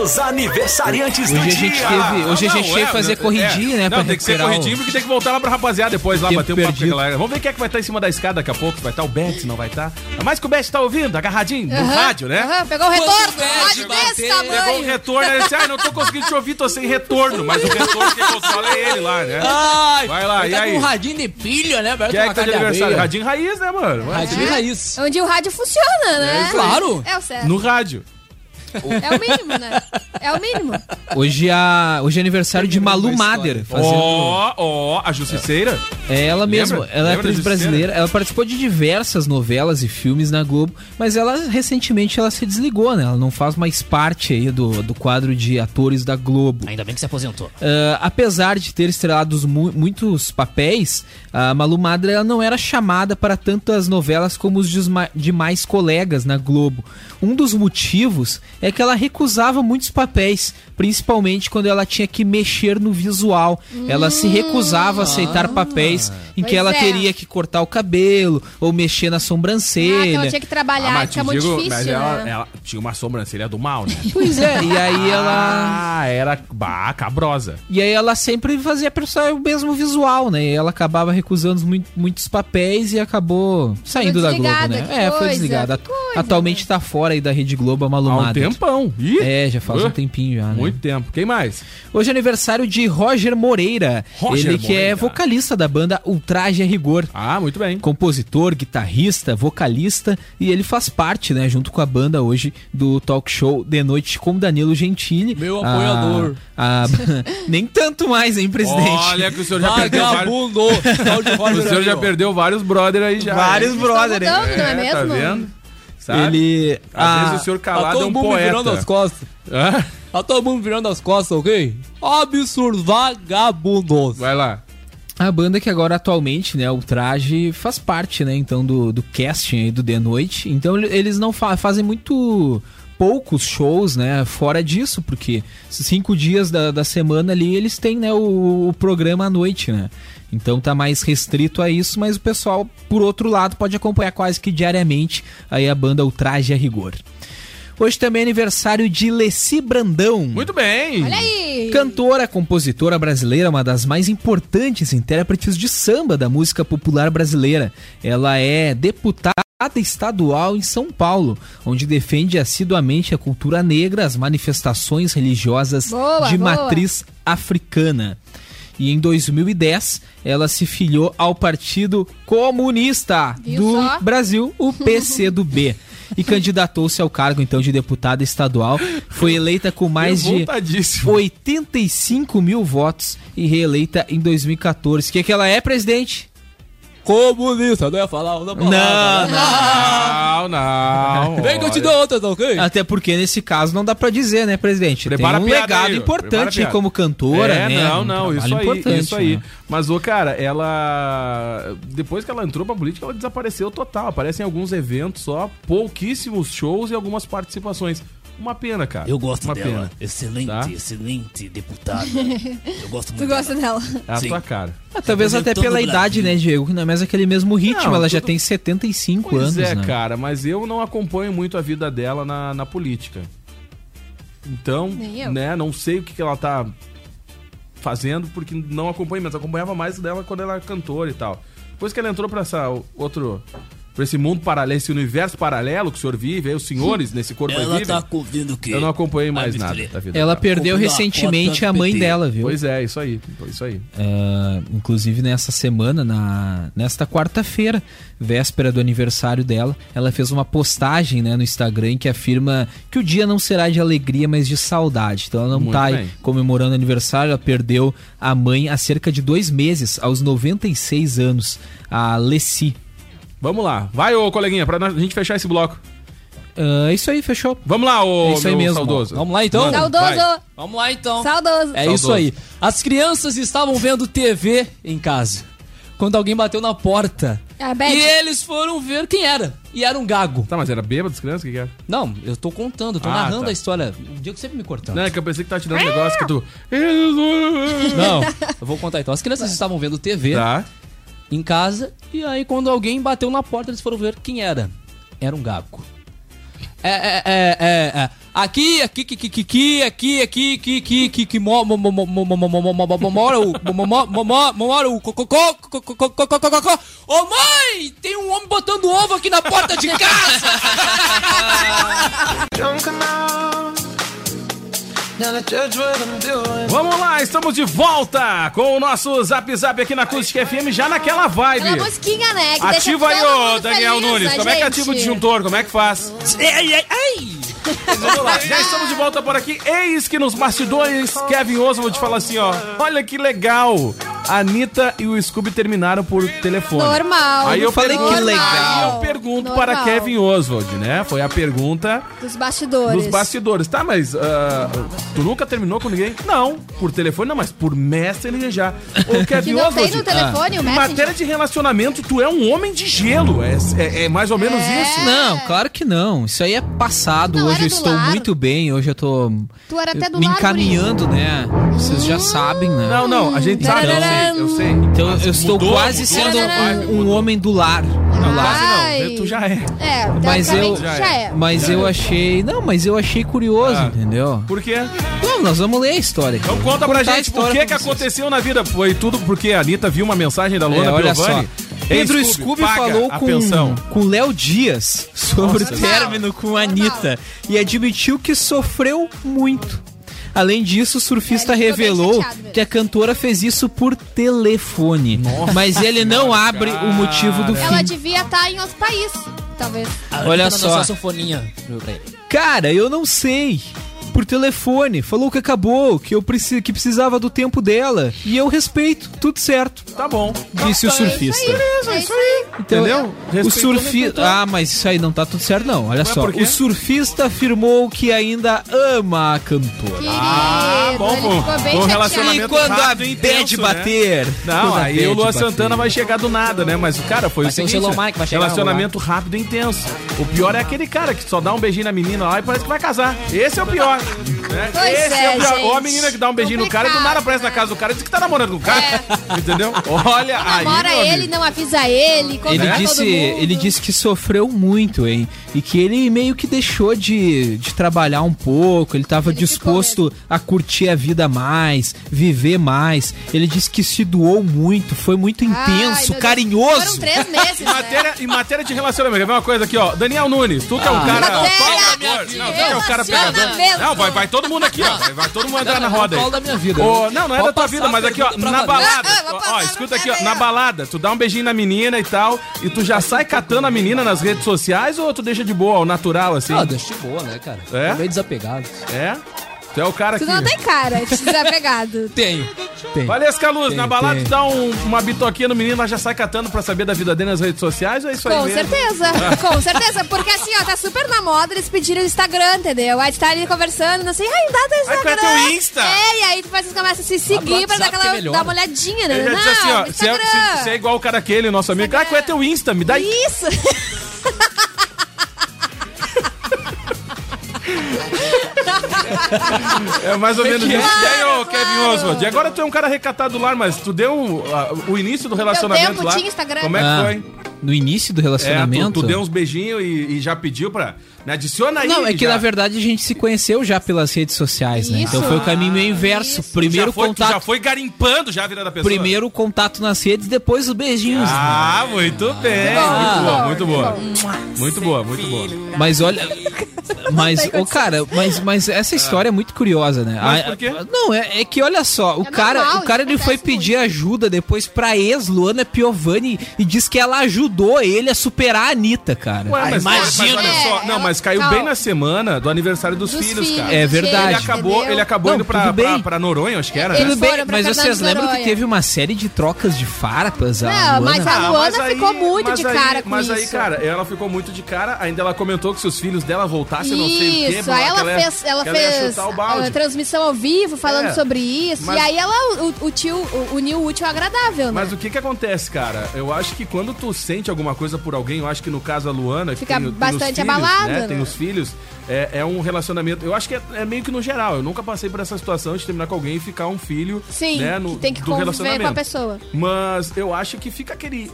[SPEAKER 3] E os aniversariantes
[SPEAKER 7] Hoje
[SPEAKER 3] do
[SPEAKER 7] a gente
[SPEAKER 3] dia.
[SPEAKER 7] teve, hoje a
[SPEAKER 4] Não,
[SPEAKER 7] gente teve
[SPEAKER 4] é,
[SPEAKER 7] que fazer
[SPEAKER 4] é,
[SPEAKER 7] corridinha, né?
[SPEAKER 4] Não, tem que ser
[SPEAKER 7] o-
[SPEAKER 4] corridinho porque tem que voltar lá pra rapaziada depois lá,
[SPEAKER 7] Tempo
[SPEAKER 4] bater um papo com a galera. Vamos ver quem é que vai estar em cima da escada daqui a pouco. Vai estar o Bet, não vai estar. Mas que o Bet tá ouvindo, agarradinho, no rádio, né?
[SPEAKER 6] aham, pegou o retorno.
[SPEAKER 5] Pede
[SPEAKER 6] Rádio desse
[SPEAKER 5] bater?
[SPEAKER 4] Pegou o
[SPEAKER 6] tamanho.
[SPEAKER 4] retorno, ele disse, ai, não tô conseguindo te ouvir, tô sem retorno. Mas o retorno que controla é ele lá, né?
[SPEAKER 5] Ai,
[SPEAKER 4] Vai lá,
[SPEAKER 5] ele
[SPEAKER 4] e
[SPEAKER 5] tá
[SPEAKER 4] aí?
[SPEAKER 5] com um radinho de pilha, né?
[SPEAKER 4] Quem é que tá de aniversário? Radinho Raiz, né, mano?
[SPEAKER 5] Radinho raiz.
[SPEAKER 6] Onde o rádio funciona, né?
[SPEAKER 5] É, claro.
[SPEAKER 6] É o certo.
[SPEAKER 4] No rádio.
[SPEAKER 6] É o mínimo, né? É o mínimo.
[SPEAKER 7] Hoje, a, hoje é aniversário de Malu Mader.
[SPEAKER 4] Ó, ó, a Justiceira.
[SPEAKER 7] É ela mesma,
[SPEAKER 4] Lembra?
[SPEAKER 7] ela é
[SPEAKER 4] Lembra
[SPEAKER 7] atriz
[SPEAKER 4] Justiceira?
[SPEAKER 7] brasileira, ela participou de diversas novelas e filmes na Globo, mas ela recentemente ela se desligou, né? Ela não faz mais parte aí do, do quadro de atores da Globo.
[SPEAKER 5] Ainda bem que se aposentou.
[SPEAKER 7] Ah, apesar de ter estrelado mu- muitos papéis, a Malu Madra ela não era chamada para tantas novelas como os demais colegas na Globo. Um dos motivos é que ela recusava muitos papéis, principalmente quando ela tinha que mexer no visual. Ela se recusava a aceitar papéis em que ela
[SPEAKER 6] é.
[SPEAKER 7] teria que cortar o cabelo ou mexer na
[SPEAKER 6] Ah,
[SPEAKER 7] sobrancelha.
[SPEAKER 6] então tinha que trabalhar, fica
[SPEAKER 4] te
[SPEAKER 6] muito
[SPEAKER 4] digo,
[SPEAKER 6] difícil,
[SPEAKER 4] mas ela,
[SPEAKER 6] né?
[SPEAKER 4] ela tinha uma sobrancelha do mal, né? (laughs)
[SPEAKER 7] Pois é, e aí ela
[SPEAKER 4] Ah, era bah, cabrosa.
[SPEAKER 7] E aí ela sempre fazia o mesmo visual, né? E ela acabava recusando muito- muitos papéis e acabou saindo da Globo, né? É, foi desligada.
[SPEAKER 6] coisa,
[SPEAKER 7] Atualmente tá fora aí da Rede Globo, a Malu
[SPEAKER 4] Há um tempão. Ih,
[SPEAKER 7] É, já faz um
[SPEAKER 4] Uh,
[SPEAKER 7] tempinho já, né?
[SPEAKER 4] Muito tempo. Quem mais?
[SPEAKER 7] Hoje é aniversário de Roger Moreira.
[SPEAKER 4] Roger
[SPEAKER 7] ele que é
[SPEAKER 4] Moreira.
[SPEAKER 7] vocalista da banda Ultraje a Rigor.
[SPEAKER 4] Ah, muito bem.
[SPEAKER 7] Compositor, guitarrista, vocalista e ele faz parte, né, junto com a banda hoje do talk show De Noite com Danilo Gentili.
[SPEAKER 10] Meu
[SPEAKER 7] A-
[SPEAKER 10] apoiador.
[SPEAKER 7] a- (laughs) nem tanto mais, hein, presidente?
[SPEAKER 4] Olha que o senhor já perdeu vários...
[SPEAKER 10] Vagabundo! Tal de
[SPEAKER 4] O
[SPEAKER 10] Roger
[SPEAKER 4] senhor
[SPEAKER 10] aí,
[SPEAKER 4] já perdeu vários brother aí já.
[SPEAKER 7] Vários
[SPEAKER 4] hein?
[SPEAKER 7] brother, hein?
[SPEAKER 6] mudando, não é
[SPEAKER 4] Tá
[SPEAKER 6] mesmo?
[SPEAKER 4] vendo? Sabe?
[SPEAKER 7] Ele.
[SPEAKER 4] Às
[SPEAKER 7] a-
[SPEAKER 4] vezes o senhor
[SPEAKER 10] Tá
[SPEAKER 4] calado é um
[SPEAKER 10] mundo virando
[SPEAKER 4] poeta.
[SPEAKER 10] as costas.
[SPEAKER 4] Hã?
[SPEAKER 10] Tá todo mundo virando as costas, ok? Absurdo, vagabundos.
[SPEAKER 4] Vai lá.
[SPEAKER 7] A banda que agora atualmente, né, o traje faz parte, né, então do, do casting aí do The Noite. Então ele- eles não fa- fazem muito poucos shows, né, fora disso, porque cinco dias da, da semana ali eles têm, né, o, o programa à noite, né. Então tá mais restrito a isso, mas o pessoal, por outro lado, pode acompanhar quase que diariamente aí a banda O Traje a Rigor. Hoje também é aniversário de Leci Brandão.
[SPEAKER 4] Muito bem.
[SPEAKER 6] Olha aí.
[SPEAKER 7] Cantora, compositora brasileira, uma das mais importantes intérpretes de samba da música popular brasileira. Ela é deputada estadual em São Paulo, onde defende assiduamente a cultura negra, as manifestações religiosas
[SPEAKER 6] Boa,
[SPEAKER 7] de
[SPEAKER 6] boa.
[SPEAKER 7] matriz africana. E em 2010, ela se filiou ao Partido Comunista
[SPEAKER 6] Viu
[SPEAKER 7] do
[SPEAKER 6] só?
[SPEAKER 7] Brasil, o PCdoB. (laughs) E candidatou-se ao cargo então de deputada estadual. Foi eleita com mais de
[SPEAKER 4] Revoltadíssimo.
[SPEAKER 7] 85 mil votos e reeleita em 2014. O que, que ela é, presidente?
[SPEAKER 10] Comunista, não ia falar outra
[SPEAKER 7] Não,
[SPEAKER 10] palavra.
[SPEAKER 4] Não, não.
[SPEAKER 10] Vem que eu te dou outras, ok?
[SPEAKER 7] Até porque nesse caso não dá pra dizer, né, presidente?
[SPEAKER 4] Prepara
[SPEAKER 7] Tem um legado
[SPEAKER 4] aí,
[SPEAKER 7] importante como cantora,
[SPEAKER 4] é,
[SPEAKER 7] né?
[SPEAKER 4] Não,
[SPEAKER 7] Um
[SPEAKER 4] não, isso
[SPEAKER 7] trabalho
[SPEAKER 4] aí,
[SPEAKER 7] importante,
[SPEAKER 4] isso aí.
[SPEAKER 7] né?
[SPEAKER 4] Mas, ô, cara, ela. Depois que ela entrou pra política, ela desapareceu total. Aparece em alguns eventos só, pouquíssimos shows e algumas participações. Uma pena, cara.
[SPEAKER 11] Eu gosto
[SPEAKER 4] Uma
[SPEAKER 11] dela.
[SPEAKER 4] pena.
[SPEAKER 11] Excelente,
[SPEAKER 4] Tá?
[SPEAKER 11] excelente deputada. (laughs) Eu gosto muito
[SPEAKER 6] Tu gosta dela?
[SPEAKER 4] É a
[SPEAKER 11] Sim.
[SPEAKER 4] tua cara.
[SPEAKER 7] Ah, talvez até
[SPEAKER 11] Representando
[SPEAKER 7] pela
[SPEAKER 11] o
[SPEAKER 7] idade, né, Diego? Que não é mais aquele mesmo ritmo,
[SPEAKER 4] Não,
[SPEAKER 7] ela já
[SPEAKER 4] tudo-
[SPEAKER 7] tem 75
[SPEAKER 4] Pois
[SPEAKER 7] anos,
[SPEAKER 4] é,
[SPEAKER 7] né?
[SPEAKER 4] cara, mas eu não acompanho muito a vida dela na, na política. Então, né, não sei o que, que ela tá fazendo, porque não acompanho, mas acompanhava mais dela quando ela era cantora e tal. Depois que ela entrou pra essa outro. Pra esse mundo paralelo, esse universo paralelo que o senhor vive, aí os senhores nesse corpo aí
[SPEAKER 11] Ela
[SPEAKER 4] vivem,
[SPEAKER 11] tá ouvindo o quê?
[SPEAKER 4] eu não acompanhei mais
[SPEAKER 11] Ah,
[SPEAKER 4] nada da vida
[SPEAKER 7] Ela
[SPEAKER 4] dela.
[SPEAKER 7] perdeu recentemente a mãe
[SPEAKER 11] PT.
[SPEAKER 7] dela, viu?
[SPEAKER 4] Pois é, isso aí, isso aí.
[SPEAKER 7] Ah, inclusive nessa semana, na, nesta quarta-feira, véspera do aniversário dela, ela fez uma postagem né, no Instagram que afirma que o dia não será de alegria, mas de saudade. Então ela não
[SPEAKER 4] Muito
[SPEAKER 7] tá
[SPEAKER 4] bem.
[SPEAKER 7] comemorando o aniversário, ela perdeu a mãe há cerca de dois meses, aos 96 anos, a Leci.
[SPEAKER 4] Vamos lá. Vai, ô coleguinha, pra a gente fechar esse bloco.
[SPEAKER 7] Ah, isso aí, fechou.
[SPEAKER 4] Vamos lá, ô
[SPEAKER 7] É isso aí mesmo.
[SPEAKER 4] saudoso.
[SPEAKER 10] Vamos lá então?
[SPEAKER 6] Saudoso!
[SPEAKER 4] vai.
[SPEAKER 10] Vamos lá então.
[SPEAKER 6] Saudoso!
[SPEAKER 10] É isso aí. As crianças estavam vendo TV em casa. Quando alguém bateu na porta.
[SPEAKER 6] Beth.
[SPEAKER 10] E eles foram ver quem era. E era um gago.
[SPEAKER 4] Tá, mas era bêbado das crianças? O que, que era?
[SPEAKER 10] Não, eu tô contando, eu tô
[SPEAKER 4] Ah,
[SPEAKER 10] narrando
[SPEAKER 4] tá.
[SPEAKER 10] a história. O Diego sempre me cortando.
[SPEAKER 4] Não, é que eu pensei que tava te dando um negócio que tu.
[SPEAKER 10] Não, eu vou contar então. As crianças estavam vendo TV
[SPEAKER 4] Tá.
[SPEAKER 10] Em casa. E aí, quando alguém bateu na porta, eles foram ver quem era. Era um gago. É, é, é, é, é. Aqui, aqui, aqui, aqui, aqui, aqui, aqui, aqui, aqui, aqui, o cococó, cococó, cococó, cococó. Ô mãe, tem um homem botando ovo aqui na porta de casa.
[SPEAKER 4] Vamos lá, estamos de volta com o nosso Zap Zap aqui na Acústica FM, já naquela vibe.
[SPEAKER 6] Aquela musiquinha, né? que
[SPEAKER 4] Ativa aí, ô Daniel
[SPEAKER 6] feliz,
[SPEAKER 4] Nunes.
[SPEAKER 6] né,
[SPEAKER 4] Como é que
[SPEAKER 6] gente?
[SPEAKER 4] ativa o disjuntor? Como é que faz?
[SPEAKER 5] Ai, ai, ai.
[SPEAKER 4] Vamos lá, já estamos de volta por aqui. Eis que nos bastidores, Kevin Oswald fala assim, ó. Olha que legal. A Anitta e o Scooby terminaram por telefone.
[SPEAKER 6] Normal.
[SPEAKER 4] Aí eu
[SPEAKER 7] falei que
[SPEAKER 4] pergunto,
[SPEAKER 7] legal.
[SPEAKER 4] Aí eu pergunto
[SPEAKER 6] Normal.
[SPEAKER 4] para Kevin Oswald, né? Foi a pergunta
[SPEAKER 6] Dos bastidores.
[SPEAKER 4] Nos bastidores. Tá, mas ah, tu nunca terminou com ninguém? Não. Por telefone não, mas por Messenger já. Ô, (laughs) Kevin
[SPEAKER 6] Que não tem
[SPEAKER 4] Oswald,
[SPEAKER 6] no telefone o
[SPEAKER 4] Em
[SPEAKER 6] Messenger?
[SPEAKER 4] matéria de relacionamento, tu é um homem de gelo. É, é- é mais ou menos isso.
[SPEAKER 7] Não, claro que não. Isso aí é passado.
[SPEAKER 6] Não,
[SPEAKER 7] hoje eu estou
[SPEAKER 6] lar.
[SPEAKER 7] muito bem. Hoje eu tô
[SPEAKER 6] Tu era até do
[SPEAKER 7] me
[SPEAKER 6] lado,
[SPEAKER 7] encaminhando, né? Vocês já sabem, né?
[SPEAKER 4] Não, não, a gente sabe, eu sei, eu sei.
[SPEAKER 7] Então
[SPEAKER 4] Mas
[SPEAKER 7] eu estou
[SPEAKER 4] mudou,
[SPEAKER 7] quase
[SPEAKER 4] mudou
[SPEAKER 7] sendo
[SPEAKER 4] vibe,
[SPEAKER 7] um, um homem do lar. Do lar.
[SPEAKER 6] Ai.
[SPEAKER 4] Não, tu já é.
[SPEAKER 6] É,
[SPEAKER 7] Mas eu,
[SPEAKER 6] já é.
[SPEAKER 7] mas eu achei, não, mas eu achei curioso,
[SPEAKER 4] Ah.
[SPEAKER 7] entendeu?
[SPEAKER 4] Por quê?
[SPEAKER 7] Não, nós vamos ler a história.
[SPEAKER 4] Então conta pra gente o que, que aconteceu na vida. Foi tudo porque a Anitta viu uma mensagem da Luana
[SPEAKER 7] É, olha só. Pedro Scooby falou com com Léo Dias sobre
[SPEAKER 4] Nossa,
[SPEAKER 7] o término com a Anitta e admitiu que sofreu muito. Além disso, o surfista
[SPEAKER 6] É,
[SPEAKER 7] revelou que a cantora fez isso por telefone. mas ele não abre o motivo do
[SPEAKER 6] Ela
[SPEAKER 7] fim.
[SPEAKER 6] devia estar em outro país, talvez.
[SPEAKER 7] Olha só.
[SPEAKER 10] pra ele.
[SPEAKER 7] Cara, eu não sei. Por telefone, falou que acabou, que eu preci que precisava do tempo dela. E eu respeito, tudo certo.
[SPEAKER 4] Tá bom.
[SPEAKER 7] Disse o surfista.
[SPEAKER 6] É isso aí.
[SPEAKER 7] Então,
[SPEAKER 4] Entendeu?
[SPEAKER 7] O
[SPEAKER 4] Respeitou,
[SPEAKER 7] surfista.
[SPEAKER 4] respeitou.
[SPEAKER 7] Ah, mas isso aí não tá tudo certo, não. Olha
[SPEAKER 4] Mas
[SPEAKER 7] só. O surfista afirmou que ainda ama a cantora.
[SPEAKER 6] Querido,
[SPEAKER 4] Ah, bom,
[SPEAKER 6] ele
[SPEAKER 4] pô.
[SPEAKER 6] ficou bem
[SPEAKER 4] Bom relacionamento
[SPEAKER 7] E quando a
[SPEAKER 4] rápido
[SPEAKER 7] bad
[SPEAKER 4] intenso, né?
[SPEAKER 7] bater?
[SPEAKER 4] Não,
[SPEAKER 7] a
[SPEAKER 4] aí o
[SPEAKER 7] bad
[SPEAKER 4] Lua
[SPEAKER 7] bater.
[SPEAKER 4] Santana vai chegar do nada, né? Mas o cara foi
[SPEAKER 10] Vai
[SPEAKER 4] o
[SPEAKER 10] o
[SPEAKER 4] seguinte,
[SPEAKER 10] Shalom Mike, vai chegar
[SPEAKER 4] relacionamento rápido e intenso. O pior é aquele cara que só dá um beijinho na menina lá e parece que vai casar. Esse é o pior. Né?
[SPEAKER 6] Pois
[SPEAKER 4] Esse
[SPEAKER 6] é,
[SPEAKER 4] o pior. Ou a menina que dá um beijinho no cara e do nada aparece na casa do cara e diz que tá namorando com o cara. Entendeu? (laughs) Olha aí,
[SPEAKER 6] Namora
[SPEAKER 4] meu
[SPEAKER 6] ele,
[SPEAKER 4] amigo.
[SPEAKER 6] não avisa ele,
[SPEAKER 7] Ele disse,
[SPEAKER 6] mundo.
[SPEAKER 7] ele disse que sofreu muito, hein? E que ele meio que deixou de, de trabalhar um pouco, ele tava
[SPEAKER 6] Ele
[SPEAKER 7] disposto a curtir a vida mais, viver mais. Ele disse que se doou muito, foi muito
[SPEAKER 6] Ai,
[SPEAKER 7] intenso,
[SPEAKER 6] meu Deus. Foram
[SPEAKER 7] carinhoso.
[SPEAKER 6] três meses,
[SPEAKER 4] Em
[SPEAKER 6] né?
[SPEAKER 4] matéria, em matéria de relacionamento, quer ver uma coisa aqui, ó. Daniel Nunes, tu que é o cara.
[SPEAKER 6] Matéria
[SPEAKER 4] pegador.
[SPEAKER 6] de
[SPEAKER 4] Não, tu é o cara pegador. Não, vai, vai todo mundo aqui, ó. Vai, vai todo mundo entrar na roda aí.
[SPEAKER 10] Da minha vida.
[SPEAKER 4] Ô, não, não é da tua vida,
[SPEAKER 10] a
[SPEAKER 4] mas aqui, ó, na balada. Ó, escuta aqui, ó, na balada, tu dá um beijinho na menina e tal, e tu já sai catando a menina nas redes sociais ou tu deixa de boa, ao natural, assim?
[SPEAKER 10] Ah, deixa de boa, né, cara?
[SPEAKER 4] É?
[SPEAKER 10] Tô meio desapegado.
[SPEAKER 4] É? Tu é o cara
[SPEAKER 6] Tu
[SPEAKER 4] que...
[SPEAKER 6] não tem cara de desapegado. (laughs)
[SPEAKER 10] Tenho. Tenho.
[SPEAKER 4] Valesca Luz,
[SPEAKER 7] Tem,
[SPEAKER 4] na balada
[SPEAKER 7] tem.
[SPEAKER 4] tu dá um- uma bitoquinha no menino, mas já sai catando pra saber da vida dele nas redes sociais ou é isso aí
[SPEAKER 6] Com
[SPEAKER 4] mesmo?
[SPEAKER 6] certeza, com certeza. Porque assim, ó, tá super na moda eles pediram o Instagram, entendeu? Aí tu tá ali conversando, não sei, ai, dá teu
[SPEAKER 4] é
[SPEAKER 6] Instagram.
[SPEAKER 4] teu Insta?
[SPEAKER 6] É, e aí tu faz, começa a se seguir pra dar
[SPEAKER 10] é
[SPEAKER 6] aquela
[SPEAKER 10] melhor.
[SPEAKER 6] dar uma olhadinha, né?
[SPEAKER 4] Já
[SPEAKER 6] Não,
[SPEAKER 4] disse assim, ó, se é,
[SPEAKER 6] Instagram.
[SPEAKER 4] se- se é igual o cara aquele, nosso amigo, ah, qual é teu Insta? Me dá aí.
[SPEAKER 6] Isso! (laughs)
[SPEAKER 4] É mais ou
[SPEAKER 10] é
[SPEAKER 4] menos
[SPEAKER 10] é?
[SPEAKER 4] isso. E aí, ô Kevin Oswald? E agora tu é um cara recatado do lar, mas tu deu ah, o início do relacionamento
[SPEAKER 6] tempo,
[SPEAKER 4] lá.
[SPEAKER 6] tinha Instagram.
[SPEAKER 4] Como é que
[SPEAKER 7] Ah,
[SPEAKER 4] foi?
[SPEAKER 7] No início do
[SPEAKER 4] É,
[SPEAKER 7] relacionamento.
[SPEAKER 4] tu, tu deu uns beijinhos e, e já pediu pra. Me adiciona aí.
[SPEAKER 7] Não, é que
[SPEAKER 4] já.
[SPEAKER 7] na verdade a gente se conheceu já pelas redes sociais, né?
[SPEAKER 6] Isso.
[SPEAKER 7] Então foi o caminho meio inverso. Primeiro
[SPEAKER 4] já foi, tu
[SPEAKER 7] contato.
[SPEAKER 4] já foi garimpando já a vida da pessoa.
[SPEAKER 7] Primeiro o contato nas redes, depois os beijinhos.
[SPEAKER 4] Ah, muito bem.
[SPEAKER 7] Ah.
[SPEAKER 4] muito boa, muito boa. Muito boa, muito boa.
[SPEAKER 7] Mas olha. (laughs) Mas, ô cara, mas, mas essa história é muito curiosa, né?
[SPEAKER 4] Mas por quê?
[SPEAKER 7] Não, é, é que olha só, o
[SPEAKER 6] É
[SPEAKER 7] cara,
[SPEAKER 6] normal,
[SPEAKER 7] o cara
[SPEAKER 6] isso
[SPEAKER 7] ele foi pedir ajuda depois pra ex Luana Piovani e diz que ela ajudou ele a superar a Anitta, cara.
[SPEAKER 4] Ué, mas, mas
[SPEAKER 5] imagina.
[SPEAKER 4] olha só,
[SPEAKER 6] É,
[SPEAKER 4] não,
[SPEAKER 6] ela-
[SPEAKER 4] mas caiu
[SPEAKER 6] calma.
[SPEAKER 4] bem na semana do aniversário dos,
[SPEAKER 6] Dos
[SPEAKER 4] filhos,
[SPEAKER 6] filhos,
[SPEAKER 4] cara.
[SPEAKER 7] É verdade.
[SPEAKER 4] Ele acabou,
[SPEAKER 6] entendeu?
[SPEAKER 4] ele acabou
[SPEAKER 7] Não,
[SPEAKER 4] indo pra,
[SPEAKER 7] tudo bem.
[SPEAKER 4] pra, pra Noronha, acho que era.
[SPEAKER 6] Eles
[SPEAKER 4] né?
[SPEAKER 7] Tudo bem, mas vocês lembram que teve uma série de trocas de farpas? a
[SPEAKER 6] Não,
[SPEAKER 7] Luana?
[SPEAKER 6] mas a
[SPEAKER 4] Ah,
[SPEAKER 6] Luana
[SPEAKER 4] aí-
[SPEAKER 6] ficou muito
[SPEAKER 4] mas
[SPEAKER 6] de
[SPEAKER 4] aí-
[SPEAKER 6] cara com
[SPEAKER 4] mas
[SPEAKER 6] isso.
[SPEAKER 4] aí, cara, ela ficou muito de cara. Ainda ela comentou que se os filhos dela voltassem, não sei o quê.
[SPEAKER 6] Isso, aí ela
[SPEAKER 4] ia-
[SPEAKER 6] fez, ela fez
[SPEAKER 4] chutar o balde.
[SPEAKER 6] a transmissão ao vivo falando
[SPEAKER 4] É,
[SPEAKER 6] sobre isso.
[SPEAKER 4] mas-
[SPEAKER 6] E aí ela o, o tio, o, uniu o útil ao agradável, né?
[SPEAKER 4] Mas o que que acontece, cara? Eu acho que quando tu sente alguma coisa por alguém, eu acho que no caso a Luana,
[SPEAKER 6] Fica
[SPEAKER 4] tem, o- tem
[SPEAKER 6] bastante abalada,
[SPEAKER 4] né?
[SPEAKER 6] Né?
[SPEAKER 4] Tem os filhos, é, é um relacionamento. Eu acho que é, é meio que no geral. Eu nunca passei por essa situação de terminar com alguém e ficar um filho,
[SPEAKER 6] Sim,
[SPEAKER 4] né? No,
[SPEAKER 6] que tem que
[SPEAKER 4] do
[SPEAKER 6] conviver
[SPEAKER 4] relacionamento.
[SPEAKER 6] com a pessoa.
[SPEAKER 4] Mas eu acho que fica aquele.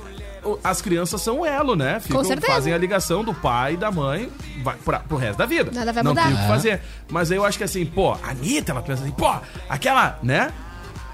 [SPEAKER 4] As crianças são o elo, né? Ficam,
[SPEAKER 6] certeza.
[SPEAKER 4] fazem a ligação do pai e da mãe vai pra, pro resto da vida.
[SPEAKER 6] Nada vai
[SPEAKER 4] Não
[SPEAKER 6] mudar.
[SPEAKER 4] tem o que
[SPEAKER 6] É.
[SPEAKER 4] fazer. Mas aí eu acho que assim, pô, a Anitta, ela pensa assim, pô, aquela, né?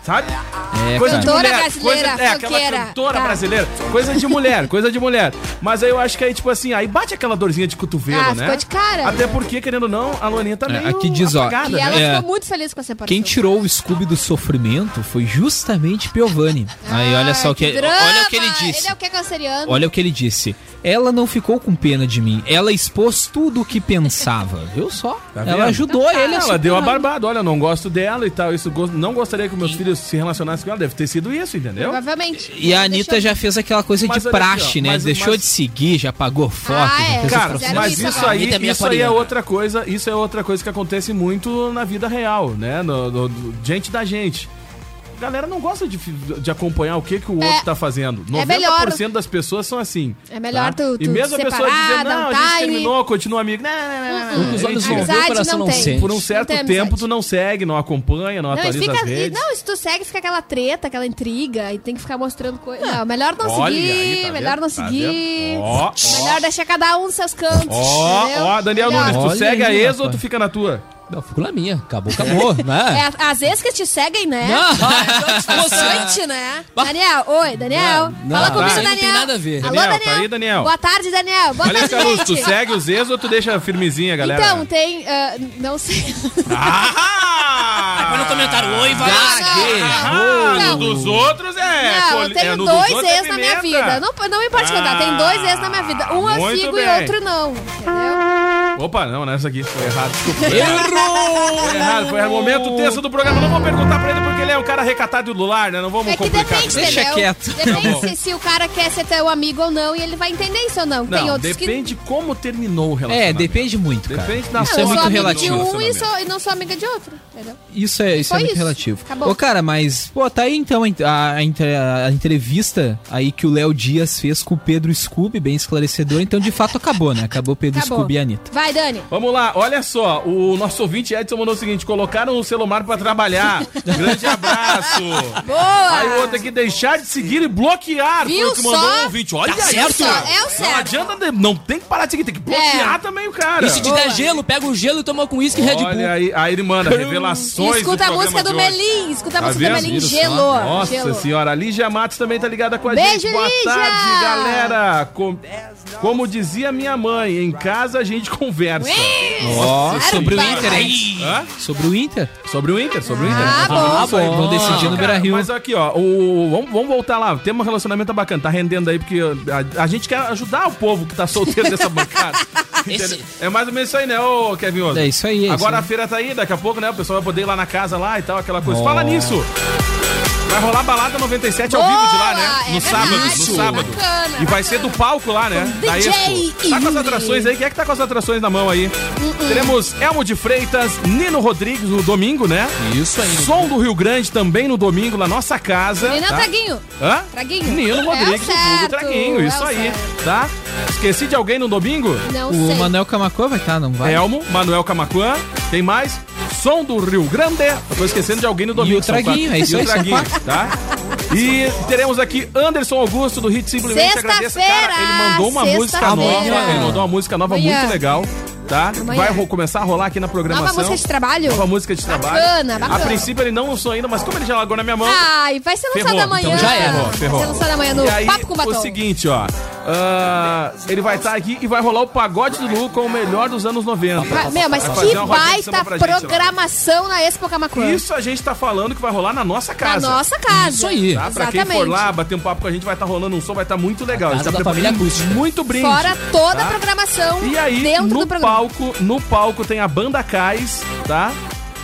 [SPEAKER 4] Sabe?
[SPEAKER 7] É,
[SPEAKER 4] coisa de
[SPEAKER 7] cara.
[SPEAKER 6] Cantora
[SPEAKER 4] mulher.
[SPEAKER 6] brasileira,
[SPEAKER 4] coisa, é, aquela cantora
[SPEAKER 6] Tá.
[SPEAKER 4] brasileira. Coisa de mulher, coisa de mulher. Mas aí eu acho que aí, tipo assim, aí bate aquela dorzinha de cotovelo,
[SPEAKER 6] Ah,
[SPEAKER 4] né?
[SPEAKER 6] ficou de cara.
[SPEAKER 4] Até porque, querendo ou não, a Luaninha tá
[SPEAKER 7] É,
[SPEAKER 4] meio
[SPEAKER 7] aqui diz, ó,
[SPEAKER 4] apagada,
[SPEAKER 6] E ela
[SPEAKER 4] né?
[SPEAKER 7] É.
[SPEAKER 6] ficou muito feliz com a separação.
[SPEAKER 7] Quem tirou o Scooby do sofrimento foi justamente Piovani. Aí olha só o que,
[SPEAKER 6] drama!
[SPEAKER 7] olha o que ele disse.
[SPEAKER 6] Ele é o que é canceriano.
[SPEAKER 7] Olha o que ele disse. Ela não ficou com pena de mim. Ela expôs tudo o que pensava. Viu só?
[SPEAKER 4] Tá
[SPEAKER 7] ela ajudou ele a
[SPEAKER 4] Ela deu a barbada, olha, não gosto dela e tal. Isso não gostaria que meus filhos se relacionassem com ela. Deve ter sido isso, entendeu?
[SPEAKER 6] Provavelmente.
[SPEAKER 7] E a Anitta
[SPEAKER 6] deixou-
[SPEAKER 7] já fez aquela coisa
[SPEAKER 4] Mas
[SPEAKER 7] de
[SPEAKER 4] aqui,
[SPEAKER 7] praxe,
[SPEAKER 4] ó,
[SPEAKER 7] né?
[SPEAKER 4] mas-
[SPEAKER 7] Deixou
[SPEAKER 4] mas-
[SPEAKER 7] de seguir, já apagou foto.
[SPEAKER 6] Ah,
[SPEAKER 7] já
[SPEAKER 6] é.
[SPEAKER 7] fez
[SPEAKER 4] Cara, mas
[SPEAKER 6] isso
[SPEAKER 4] isso aí,
[SPEAKER 10] é
[SPEAKER 4] isso aí é outra coisa, isso é outra coisa que acontece muito na vida real, né? No, no- no- diante da gente. A galera não gosta de, de acompanhar o que, que o
[SPEAKER 6] É.
[SPEAKER 4] outro tá fazendo. 90%
[SPEAKER 6] melhor-
[SPEAKER 4] das pessoas são assim.
[SPEAKER 6] É melhor tu-
[SPEAKER 4] E
[SPEAKER 6] tu
[SPEAKER 4] mesmo a pessoa dizendo,
[SPEAKER 6] dar um
[SPEAKER 4] não, a gente
[SPEAKER 6] time."
[SPEAKER 4] terminou, continua amigo. Não, não, não, não, não,
[SPEAKER 10] os
[SPEAKER 4] é
[SPEAKER 10] olhos não vê, o coração
[SPEAKER 6] não
[SPEAKER 10] não
[SPEAKER 6] tem.
[SPEAKER 10] sente.
[SPEAKER 4] Por um certo
[SPEAKER 6] tem
[SPEAKER 4] tempo
[SPEAKER 6] amizade.
[SPEAKER 4] tu não segue, não acompanha, não,
[SPEAKER 6] Não, e
[SPEAKER 4] atualiza
[SPEAKER 6] fica,
[SPEAKER 4] as
[SPEAKER 6] e,
[SPEAKER 4] redes.
[SPEAKER 6] não, se tu segue, fica aquela treta, aquela intriga, e tem que ficar mostrando coisas. Não, melhor não
[SPEAKER 4] Olha
[SPEAKER 6] seguir,
[SPEAKER 4] aí, tá
[SPEAKER 6] melhor
[SPEAKER 4] vendo?
[SPEAKER 6] não
[SPEAKER 4] Tá
[SPEAKER 6] seguir.
[SPEAKER 4] Ó, ó.
[SPEAKER 6] Melhor deixar cada um nos seus cantos.
[SPEAKER 4] Ó, ó, Daniel
[SPEAKER 6] Melhor.
[SPEAKER 4] Nunes, tu
[SPEAKER 7] Olha
[SPEAKER 4] segue
[SPEAKER 7] aí,
[SPEAKER 4] a ex ou tu fica na tua?
[SPEAKER 10] Não, fico na minha. Acabou, acabou, (laughs) né?
[SPEAKER 6] É, às vezes que te seguem, né?
[SPEAKER 10] Não.
[SPEAKER 6] Bastante, né? Daniel, oi, Daniel.
[SPEAKER 10] Não, não,
[SPEAKER 6] Fala comigo,
[SPEAKER 10] aí não
[SPEAKER 6] Daniel.
[SPEAKER 10] tem nada a ver.
[SPEAKER 6] Alô,
[SPEAKER 4] Daniel,
[SPEAKER 6] Daniel.
[SPEAKER 4] tá aí, Daniel?
[SPEAKER 6] Boa tarde, Daniel. Boa
[SPEAKER 4] Valeu,
[SPEAKER 6] tarde,
[SPEAKER 4] Caruso, tu
[SPEAKER 6] gente.
[SPEAKER 4] segue os ex ou tu deixa firmezinha, galera?
[SPEAKER 6] Então, tem. ah, não sei. (laughs)
[SPEAKER 4] Ah!
[SPEAKER 5] Põe no comentário, oi, vai.
[SPEAKER 4] Ah,
[SPEAKER 6] Não.
[SPEAKER 4] no dos outros é.
[SPEAKER 6] Não, eu tenho
[SPEAKER 4] é, no
[SPEAKER 6] dois
[SPEAKER 4] é
[SPEAKER 6] ex na minha vida. Não, não me importa contar, tem dois ex na minha vida. Um eu
[SPEAKER 4] muito
[SPEAKER 6] sigo
[SPEAKER 4] bem.
[SPEAKER 6] e outro não. Entendeu?
[SPEAKER 4] Opa, não, não é essa aqui. Foi errado. Desculpa. (laughs) Foi errado. Foi errado. Foi errado. Momento tenso do programa. Não vou perguntar pra ele ele é um cara recatado do lar, né? Não vamos
[SPEAKER 6] É que
[SPEAKER 4] complicar.
[SPEAKER 6] depende,
[SPEAKER 4] Deixa
[SPEAKER 6] entendeu?
[SPEAKER 4] quieto. Tá.
[SPEAKER 6] Depende se, se o cara quer ser teu amigo ou não e ele vai entender isso ou não. tem
[SPEAKER 4] Não,
[SPEAKER 6] outros que.
[SPEAKER 4] depende como terminou o
[SPEAKER 7] É,
[SPEAKER 4] relacionamento.
[SPEAKER 7] depende muito, cara.
[SPEAKER 4] Depende da
[SPEAKER 7] Isso
[SPEAKER 6] Não,
[SPEAKER 7] é
[SPEAKER 6] eu
[SPEAKER 7] muito
[SPEAKER 6] sou amiga
[SPEAKER 7] relativo.
[SPEAKER 6] de um e, sou, e não sou amiga de outro. Entendeu?
[SPEAKER 7] Isso é, isso é muito
[SPEAKER 6] isso.
[SPEAKER 7] relativo.
[SPEAKER 6] Acabou.
[SPEAKER 7] Ô, cara, mas, pô, tá aí então a, a, a entrevista aí que o Léo Dias fez com o Pedro Scooby, bem esclarecedor. Então, de fato, acabou, né? Acabou Pedro
[SPEAKER 6] Acabou.
[SPEAKER 7] Scooby e a Anitta.
[SPEAKER 6] Vai, Dani.
[SPEAKER 4] Vamos lá, olha só, o nosso ouvinte Edson mandou o seguinte: colocaram o celular pra trabalhar. (laughs) Grande abraço.
[SPEAKER 6] Boa!
[SPEAKER 4] Aí o outro aqui, deixar de seguir e bloquear.
[SPEAKER 6] Viu
[SPEAKER 4] foi o que mandou
[SPEAKER 6] só?
[SPEAKER 4] o ouvinte. Olha
[SPEAKER 5] Tá
[SPEAKER 4] isso.
[SPEAKER 5] certo.
[SPEAKER 6] É o
[SPEAKER 4] Não
[SPEAKER 6] certo.
[SPEAKER 4] adianta, de- não tem que parar de seguir, tem que bloquear
[SPEAKER 6] É.
[SPEAKER 4] também o cara.
[SPEAKER 10] E se te der gelo, pega o gelo e toma com uísque e Red Bull.
[SPEAKER 4] Olha aí, aí ele manda revelações.
[SPEAKER 6] Escuta a
[SPEAKER 4] do
[SPEAKER 6] música do. Melim. Escuta a
[SPEAKER 4] Tá
[SPEAKER 6] música do
[SPEAKER 4] vendo?
[SPEAKER 6] Melim.
[SPEAKER 4] Viram só?
[SPEAKER 6] Gelou.
[SPEAKER 4] Nossa
[SPEAKER 6] gelou.
[SPEAKER 4] senhora, a Lígia Matos também tá ligada com a
[SPEAKER 6] Beijo,
[SPEAKER 4] gente. Boa
[SPEAKER 6] Lígia!
[SPEAKER 4] tarde, galera. Com- Como dizia minha mãe, em casa a gente conversa.
[SPEAKER 7] Ó, sobre o. Inter, hein?
[SPEAKER 4] Hã?
[SPEAKER 7] Sobre o Inter.
[SPEAKER 4] Sobre o Inter, sobre o Inter.
[SPEAKER 6] Ah,
[SPEAKER 4] vamos
[SPEAKER 6] bom.
[SPEAKER 4] ver isso aí.
[SPEAKER 7] Vão decidir no
[SPEAKER 4] Cara,
[SPEAKER 7] Beira-Rio.
[SPEAKER 4] Mas aqui, ó, o, vamos, vamos voltar lá. Tem um relacionamento bacana, tá rendendo aí, porque a, a gente quer ajudar o povo que tá solteiro dessa (laughs) bancada. Entendeu? É mais ou menos isso aí, né, ô Kevin Oso?
[SPEAKER 7] É isso aí, é
[SPEAKER 4] Agora
[SPEAKER 7] isso
[SPEAKER 4] a feira tá aí, daqui a pouco, né? O pessoal vai poder ir lá na casa lá e tal, aquela coisa.
[SPEAKER 7] Ó.
[SPEAKER 4] Fala nisso! Vai rolar balada 97 ao
[SPEAKER 6] Boa!
[SPEAKER 4] vivo de lá, né?
[SPEAKER 6] É
[SPEAKER 4] No sábado,
[SPEAKER 6] verdade.
[SPEAKER 4] no sábado.
[SPEAKER 6] Bacana,
[SPEAKER 4] e vai ser do palco lá, né? Da
[SPEAKER 6] DJ
[SPEAKER 4] Expo. Tá com as atrações aí? Quem é que tá com as atrações na mão aí? Teremos Elmo de Freitas, Nino Rodrigues no domingo, né?
[SPEAKER 10] Isso aí.
[SPEAKER 4] Som do Rio Grande também no domingo, na nossa casa.
[SPEAKER 6] Menino
[SPEAKER 4] tá?
[SPEAKER 6] Traguinho.
[SPEAKER 4] Hã?
[SPEAKER 6] Traguinho.
[SPEAKER 4] Nino
[SPEAKER 6] É o
[SPEAKER 4] Rodrigues, o vulgo
[SPEAKER 6] certo,
[SPEAKER 4] Traguinho,
[SPEAKER 6] é
[SPEAKER 4] isso
[SPEAKER 6] o
[SPEAKER 4] aí,
[SPEAKER 6] certo.
[SPEAKER 4] tá? Esqueci de alguém no domingo?
[SPEAKER 6] Não
[SPEAKER 7] O
[SPEAKER 6] sei.
[SPEAKER 7] Manuel Camacuã vai estar, não vai?
[SPEAKER 4] Elmo, Manuel Camacuã, tem mais? Som do Rio Grande. Eu tô esquecendo de alguém no domingo.
[SPEAKER 7] E o Traguinho, é isso
[SPEAKER 4] E
[SPEAKER 7] aí,
[SPEAKER 4] o
[SPEAKER 7] são
[SPEAKER 4] Traguinho, tá? E teremos aqui Anderson Augusto do Hit Simplesmente Agradeço. Cara, ele mandou uma música nova. Ele mandou uma música nova
[SPEAKER 6] Amanhã.
[SPEAKER 4] muito legal. Tá?
[SPEAKER 6] Amanhã.
[SPEAKER 4] Vai começar a rolar aqui na programação.
[SPEAKER 6] Nova música de trabalho?
[SPEAKER 4] Nova música de trabalho.
[SPEAKER 6] Bacana, bacana.
[SPEAKER 4] A princípio ele não lançou ainda, mas como ele já largou na minha mão.
[SPEAKER 6] Ai, vai ser lançado
[SPEAKER 4] Ferrou,
[SPEAKER 6] amanhã.
[SPEAKER 4] então já era. Ferrou,
[SPEAKER 6] Vai ser lançado amanhã no
[SPEAKER 4] E aí,
[SPEAKER 6] Papo com Batom.
[SPEAKER 4] o seguinte, ó. Ah, ele vai estar aqui e vai rolar o pagode do Lu com o melhor dos anos 90.
[SPEAKER 6] Ah, Meu, mas
[SPEAKER 4] Vai
[SPEAKER 6] que baita
[SPEAKER 4] pra gente lá.
[SPEAKER 6] programação na Expo Camacuã.
[SPEAKER 4] Isso a gente tá falando que vai rolar na nossa casa.
[SPEAKER 6] Na nossa casa.
[SPEAKER 10] Isso aí.
[SPEAKER 4] Tá? Pra quem for lá, bater um papo com a gente, vai estar rolando um som, vai estar muito legal. A gente
[SPEAKER 10] casa
[SPEAKER 4] tá
[SPEAKER 10] da família.
[SPEAKER 4] Muito brinde.
[SPEAKER 6] Fora toda
[SPEAKER 4] tá?
[SPEAKER 6] a programação
[SPEAKER 4] E aí,
[SPEAKER 6] dentro
[SPEAKER 4] no
[SPEAKER 6] do programa.
[SPEAKER 4] palco, no palco tem a banda Cais, tá?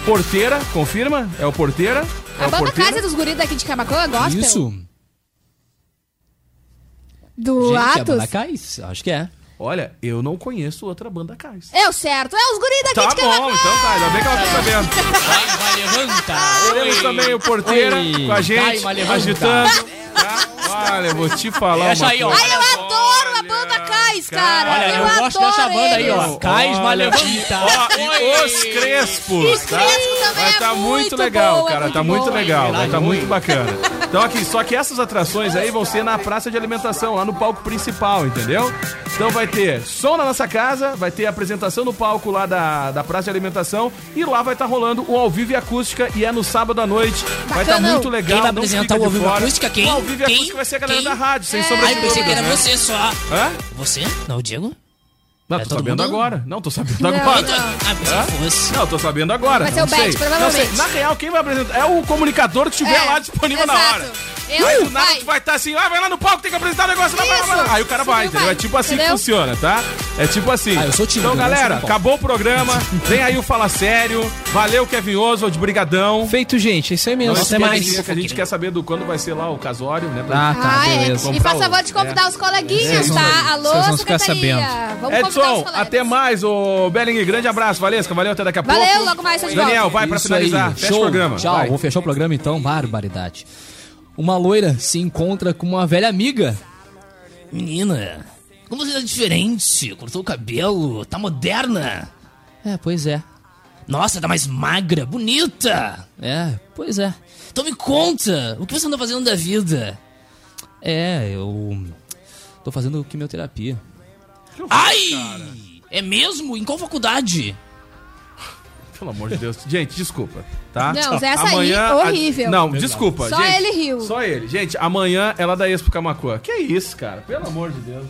[SPEAKER 4] Porteira, confirma? É o Porteira? É
[SPEAKER 6] A
[SPEAKER 4] o
[SPEAKER 6] banda
[SPEAKER 4] Porteira?
[SPEAKER 6] Casa dos Guris daqui de Camacuã, gospel?
[SPEAKER 10] Isso.
[SPEAKER 6] Do
[SPEAKER 10] Gente, é
[SPEAKER 6] Atos?
[SPEAKER 10] banda Cais? Acho que é.
[SPEAKER 4] Olha, eu não conheço outra banda Cais.
[SPEAKER 6] É o certo, é os guris daqui
[SPEAKER 4] Tá
[SPEAKER 6] de Camacuã.
[SPEAKER 4] bom, então tá, ainda bem que ela tá sabendo.
[SPEAKER 5] Vai, vai, levanta.
[SPEAKER 4] Teremos
[SPEAKER 5] Oi.
[SPEAKER 4] também o Porteira
[SPEAKER 10] Oi.
[SPEAKER 4] com a gente,
[SPEAKER 10] Vai, mas levanta.
[SPEAKER 4] agitando. Tá? Olha, vou te falar
[SPEAKER 5] Essa
[SPEAKER 4] uma
[SPEAKER 5] aí, ó.
[SPEAKER 4] coisa.
[SPEAKER 6] Ai, eu adoro a banda Cais, cara.
[SPEAKER 5] Olha, eu, gosto
[SPEAKER 6] adoro
[SPEAKER 5] dessa banda aí, ó. Cais, levanta.
[SPEAKER 4] Ó, e os Crespos,
[SPEAKER 6] Os
[SPEAKER 4] tá?
[SPEAKER 6] Crespo também
[SPEAKER 4] Vai
[SPEAKER 6] é
[SPEAKER 4] tá muito
[SPEAKER 6] muito
[SPEAKER 4] legal,
[SPEAKER 6] é
[SPEAKER 4] cara,
[SPEAKER 6] muito
[SPEAKER 4] tá muito legal, vai tá
[SPEAKER 5] Ruim.
[SPEAKER 4] muito bacana. Então aqui, só que essas atrações aí vão ser na praça de alimentação, lá no palco principal, entendeu? Então vai ter som na nossa casa, vai ter apresentação no palco lá da, da praça de alimentação e lá vai estar rolando o ao vivo e acústica e é no sábado à noite. Vai estar
[SPEAKER 6] Bacana.
[SPEAKER 4] muito legal.
[SPEAKER 5] Quem vai apresentar o ao vivo e acústica? Quem?
[SPEAKER 4] O ao vivo e
[SPEAKER 5] Quem?
[SPEAKER 4] acústica vai ser a galera
[SPEAKER 5] Quem?
[SPEAKER 4] da rádio, sem
[SPEAKER 6] É.
[SPEAKER 4] sombra
[SPEAKER 5] Ai,
[SPEAKER 4] de
[SPEAKER 5] pensei que
[SPEAKER 4] dúvida.
[SPEAKER 5] era você só.
[SPEAKER 4] Hã?
[SPEAKER 5] Você? Não, o Diego?
[SPEAKER 4] Não,
[SPEAKER 5] É
[SPEAKER 4] tô sabendo
[SPEAKER 5] mundo?
[SPEAKER 4] agora. Não, tô sabendo
[SPEAKER 6] Não,
[SPEAKER 4] agora.
[SPEAKER 6] não.
[SPEAKER 5] Ah, que fosse.
[SPEAKER 4] Não, tô sabendo agora.
[SPEAKER 6] Vai ser
[SPEAKER 4] não
[SPEAKER 6] o Bet, provavelmente.
[SPEAKER 4] Na real, quem vai apresentar é o comunicador que estiver
[SPEAKER 6] É,
[SPEAKER 4] lá disponível na
[SPEAKER 6] exato.
[SPEAKER 4] hora.
[SPEAKER 6] Eu,
[SPEAKER 4] Aí do nada
[SPEAKER 6] vai.
[SPEAKER 4] tu vai estar assim, ah, vai lá no palco, tem que apresentar o negócio. Lá, lá, lá, lá. Aí o cara vai, entendeu?
[SPEAKER 6] vai.
[SPEAKER 4] É tipo assim que
[SPEAKER 6] Entendeu?
[SPEAKER 4] funciona, tá? É tipo assim.
[SPEAKER 10] Ah, eu sou tímido,
[SPEAKER 4] Então,
[SPEAKER 10] não
[SPEAKER 4] galera, acabou o programa. Vem aí o Fala Sério. Valeu, Kevin Oswald, brigadão.
[SPEAKER 7] Feito, gente. É isso aí mesmo.
[SPEAKER 4] Não
[SPEAKER 7] Até mais.
[SPEAKER 4] que a gente quer saber do quando vai ser lá o casório, né?
[SPEAKER 7] Ah, tá,
[SPEAKER 6] Ah, é.
[SPEAKER 7] beleza.
[SPEAKER 6] E faça favor de convidar
[SPEAKER 4] é.
[SPEAKER 6] os coleguinhas, tá? Alô,
[SPEAKER 7] vocês vão ficar
[SPEAKER 6] secretaria. Vamos convidar
[SPEAKER 4] Edson, até mais, ô Belling. Grande abraço, Valesca. Valeu, até daqui a
[SPEAKER 6] Valeu,
[SPEAKER 4] pouco.
[SPEAKER 6] logo mais,
[SPEAKER 4] Daniel, vai pra
[SPEAKER 10] Isso
[SPEAKER 4] finalizar.
[SPEAKER 10] aí,
[SPEAKER 4] Fecha
[SPEAKER 10] show.
[SPEAKER 4] o programa.
[SPEAKER 10] Tchau,
[SPEAKER 4] vai.
[SPEAKER 10] vou fechar o programa então. Barbaridade. Uma loira se encontra com uma velha amiga.
[SPEAKER 5] Menina, como você tá diferente? Cortou o cabelo, tá moderna.
[SPEAKER 10] É, pois é.
[SPEAKER 5] Nossa, tá mais magra, bonita.
[SPEAKER 10] É, pois é.
[SPEAKER 5] Então me conta, o que você anda fazendo da vida?
[SPEAKER 10] É, eu tô fazendo quimioterapia.
[SPEAKER 5] Ai! É mesmo? Em qual faculdade?
[SPEAKER 4] Pelo amor de Deus. Gente, desculpa, tá?
[SPEAKER 6] Não, essa aí, horrível.
[SPEAKER 4] Não, desculpa.
[SPEAKER 6] Só
[SPEAKER 4] gente.
[SPEAKER 6] ele riu.
[SPEAKER 4] Só ele. Gente, amanhã ela da Expo Camacuã. Que isso, cara? Pelo amor de Deus.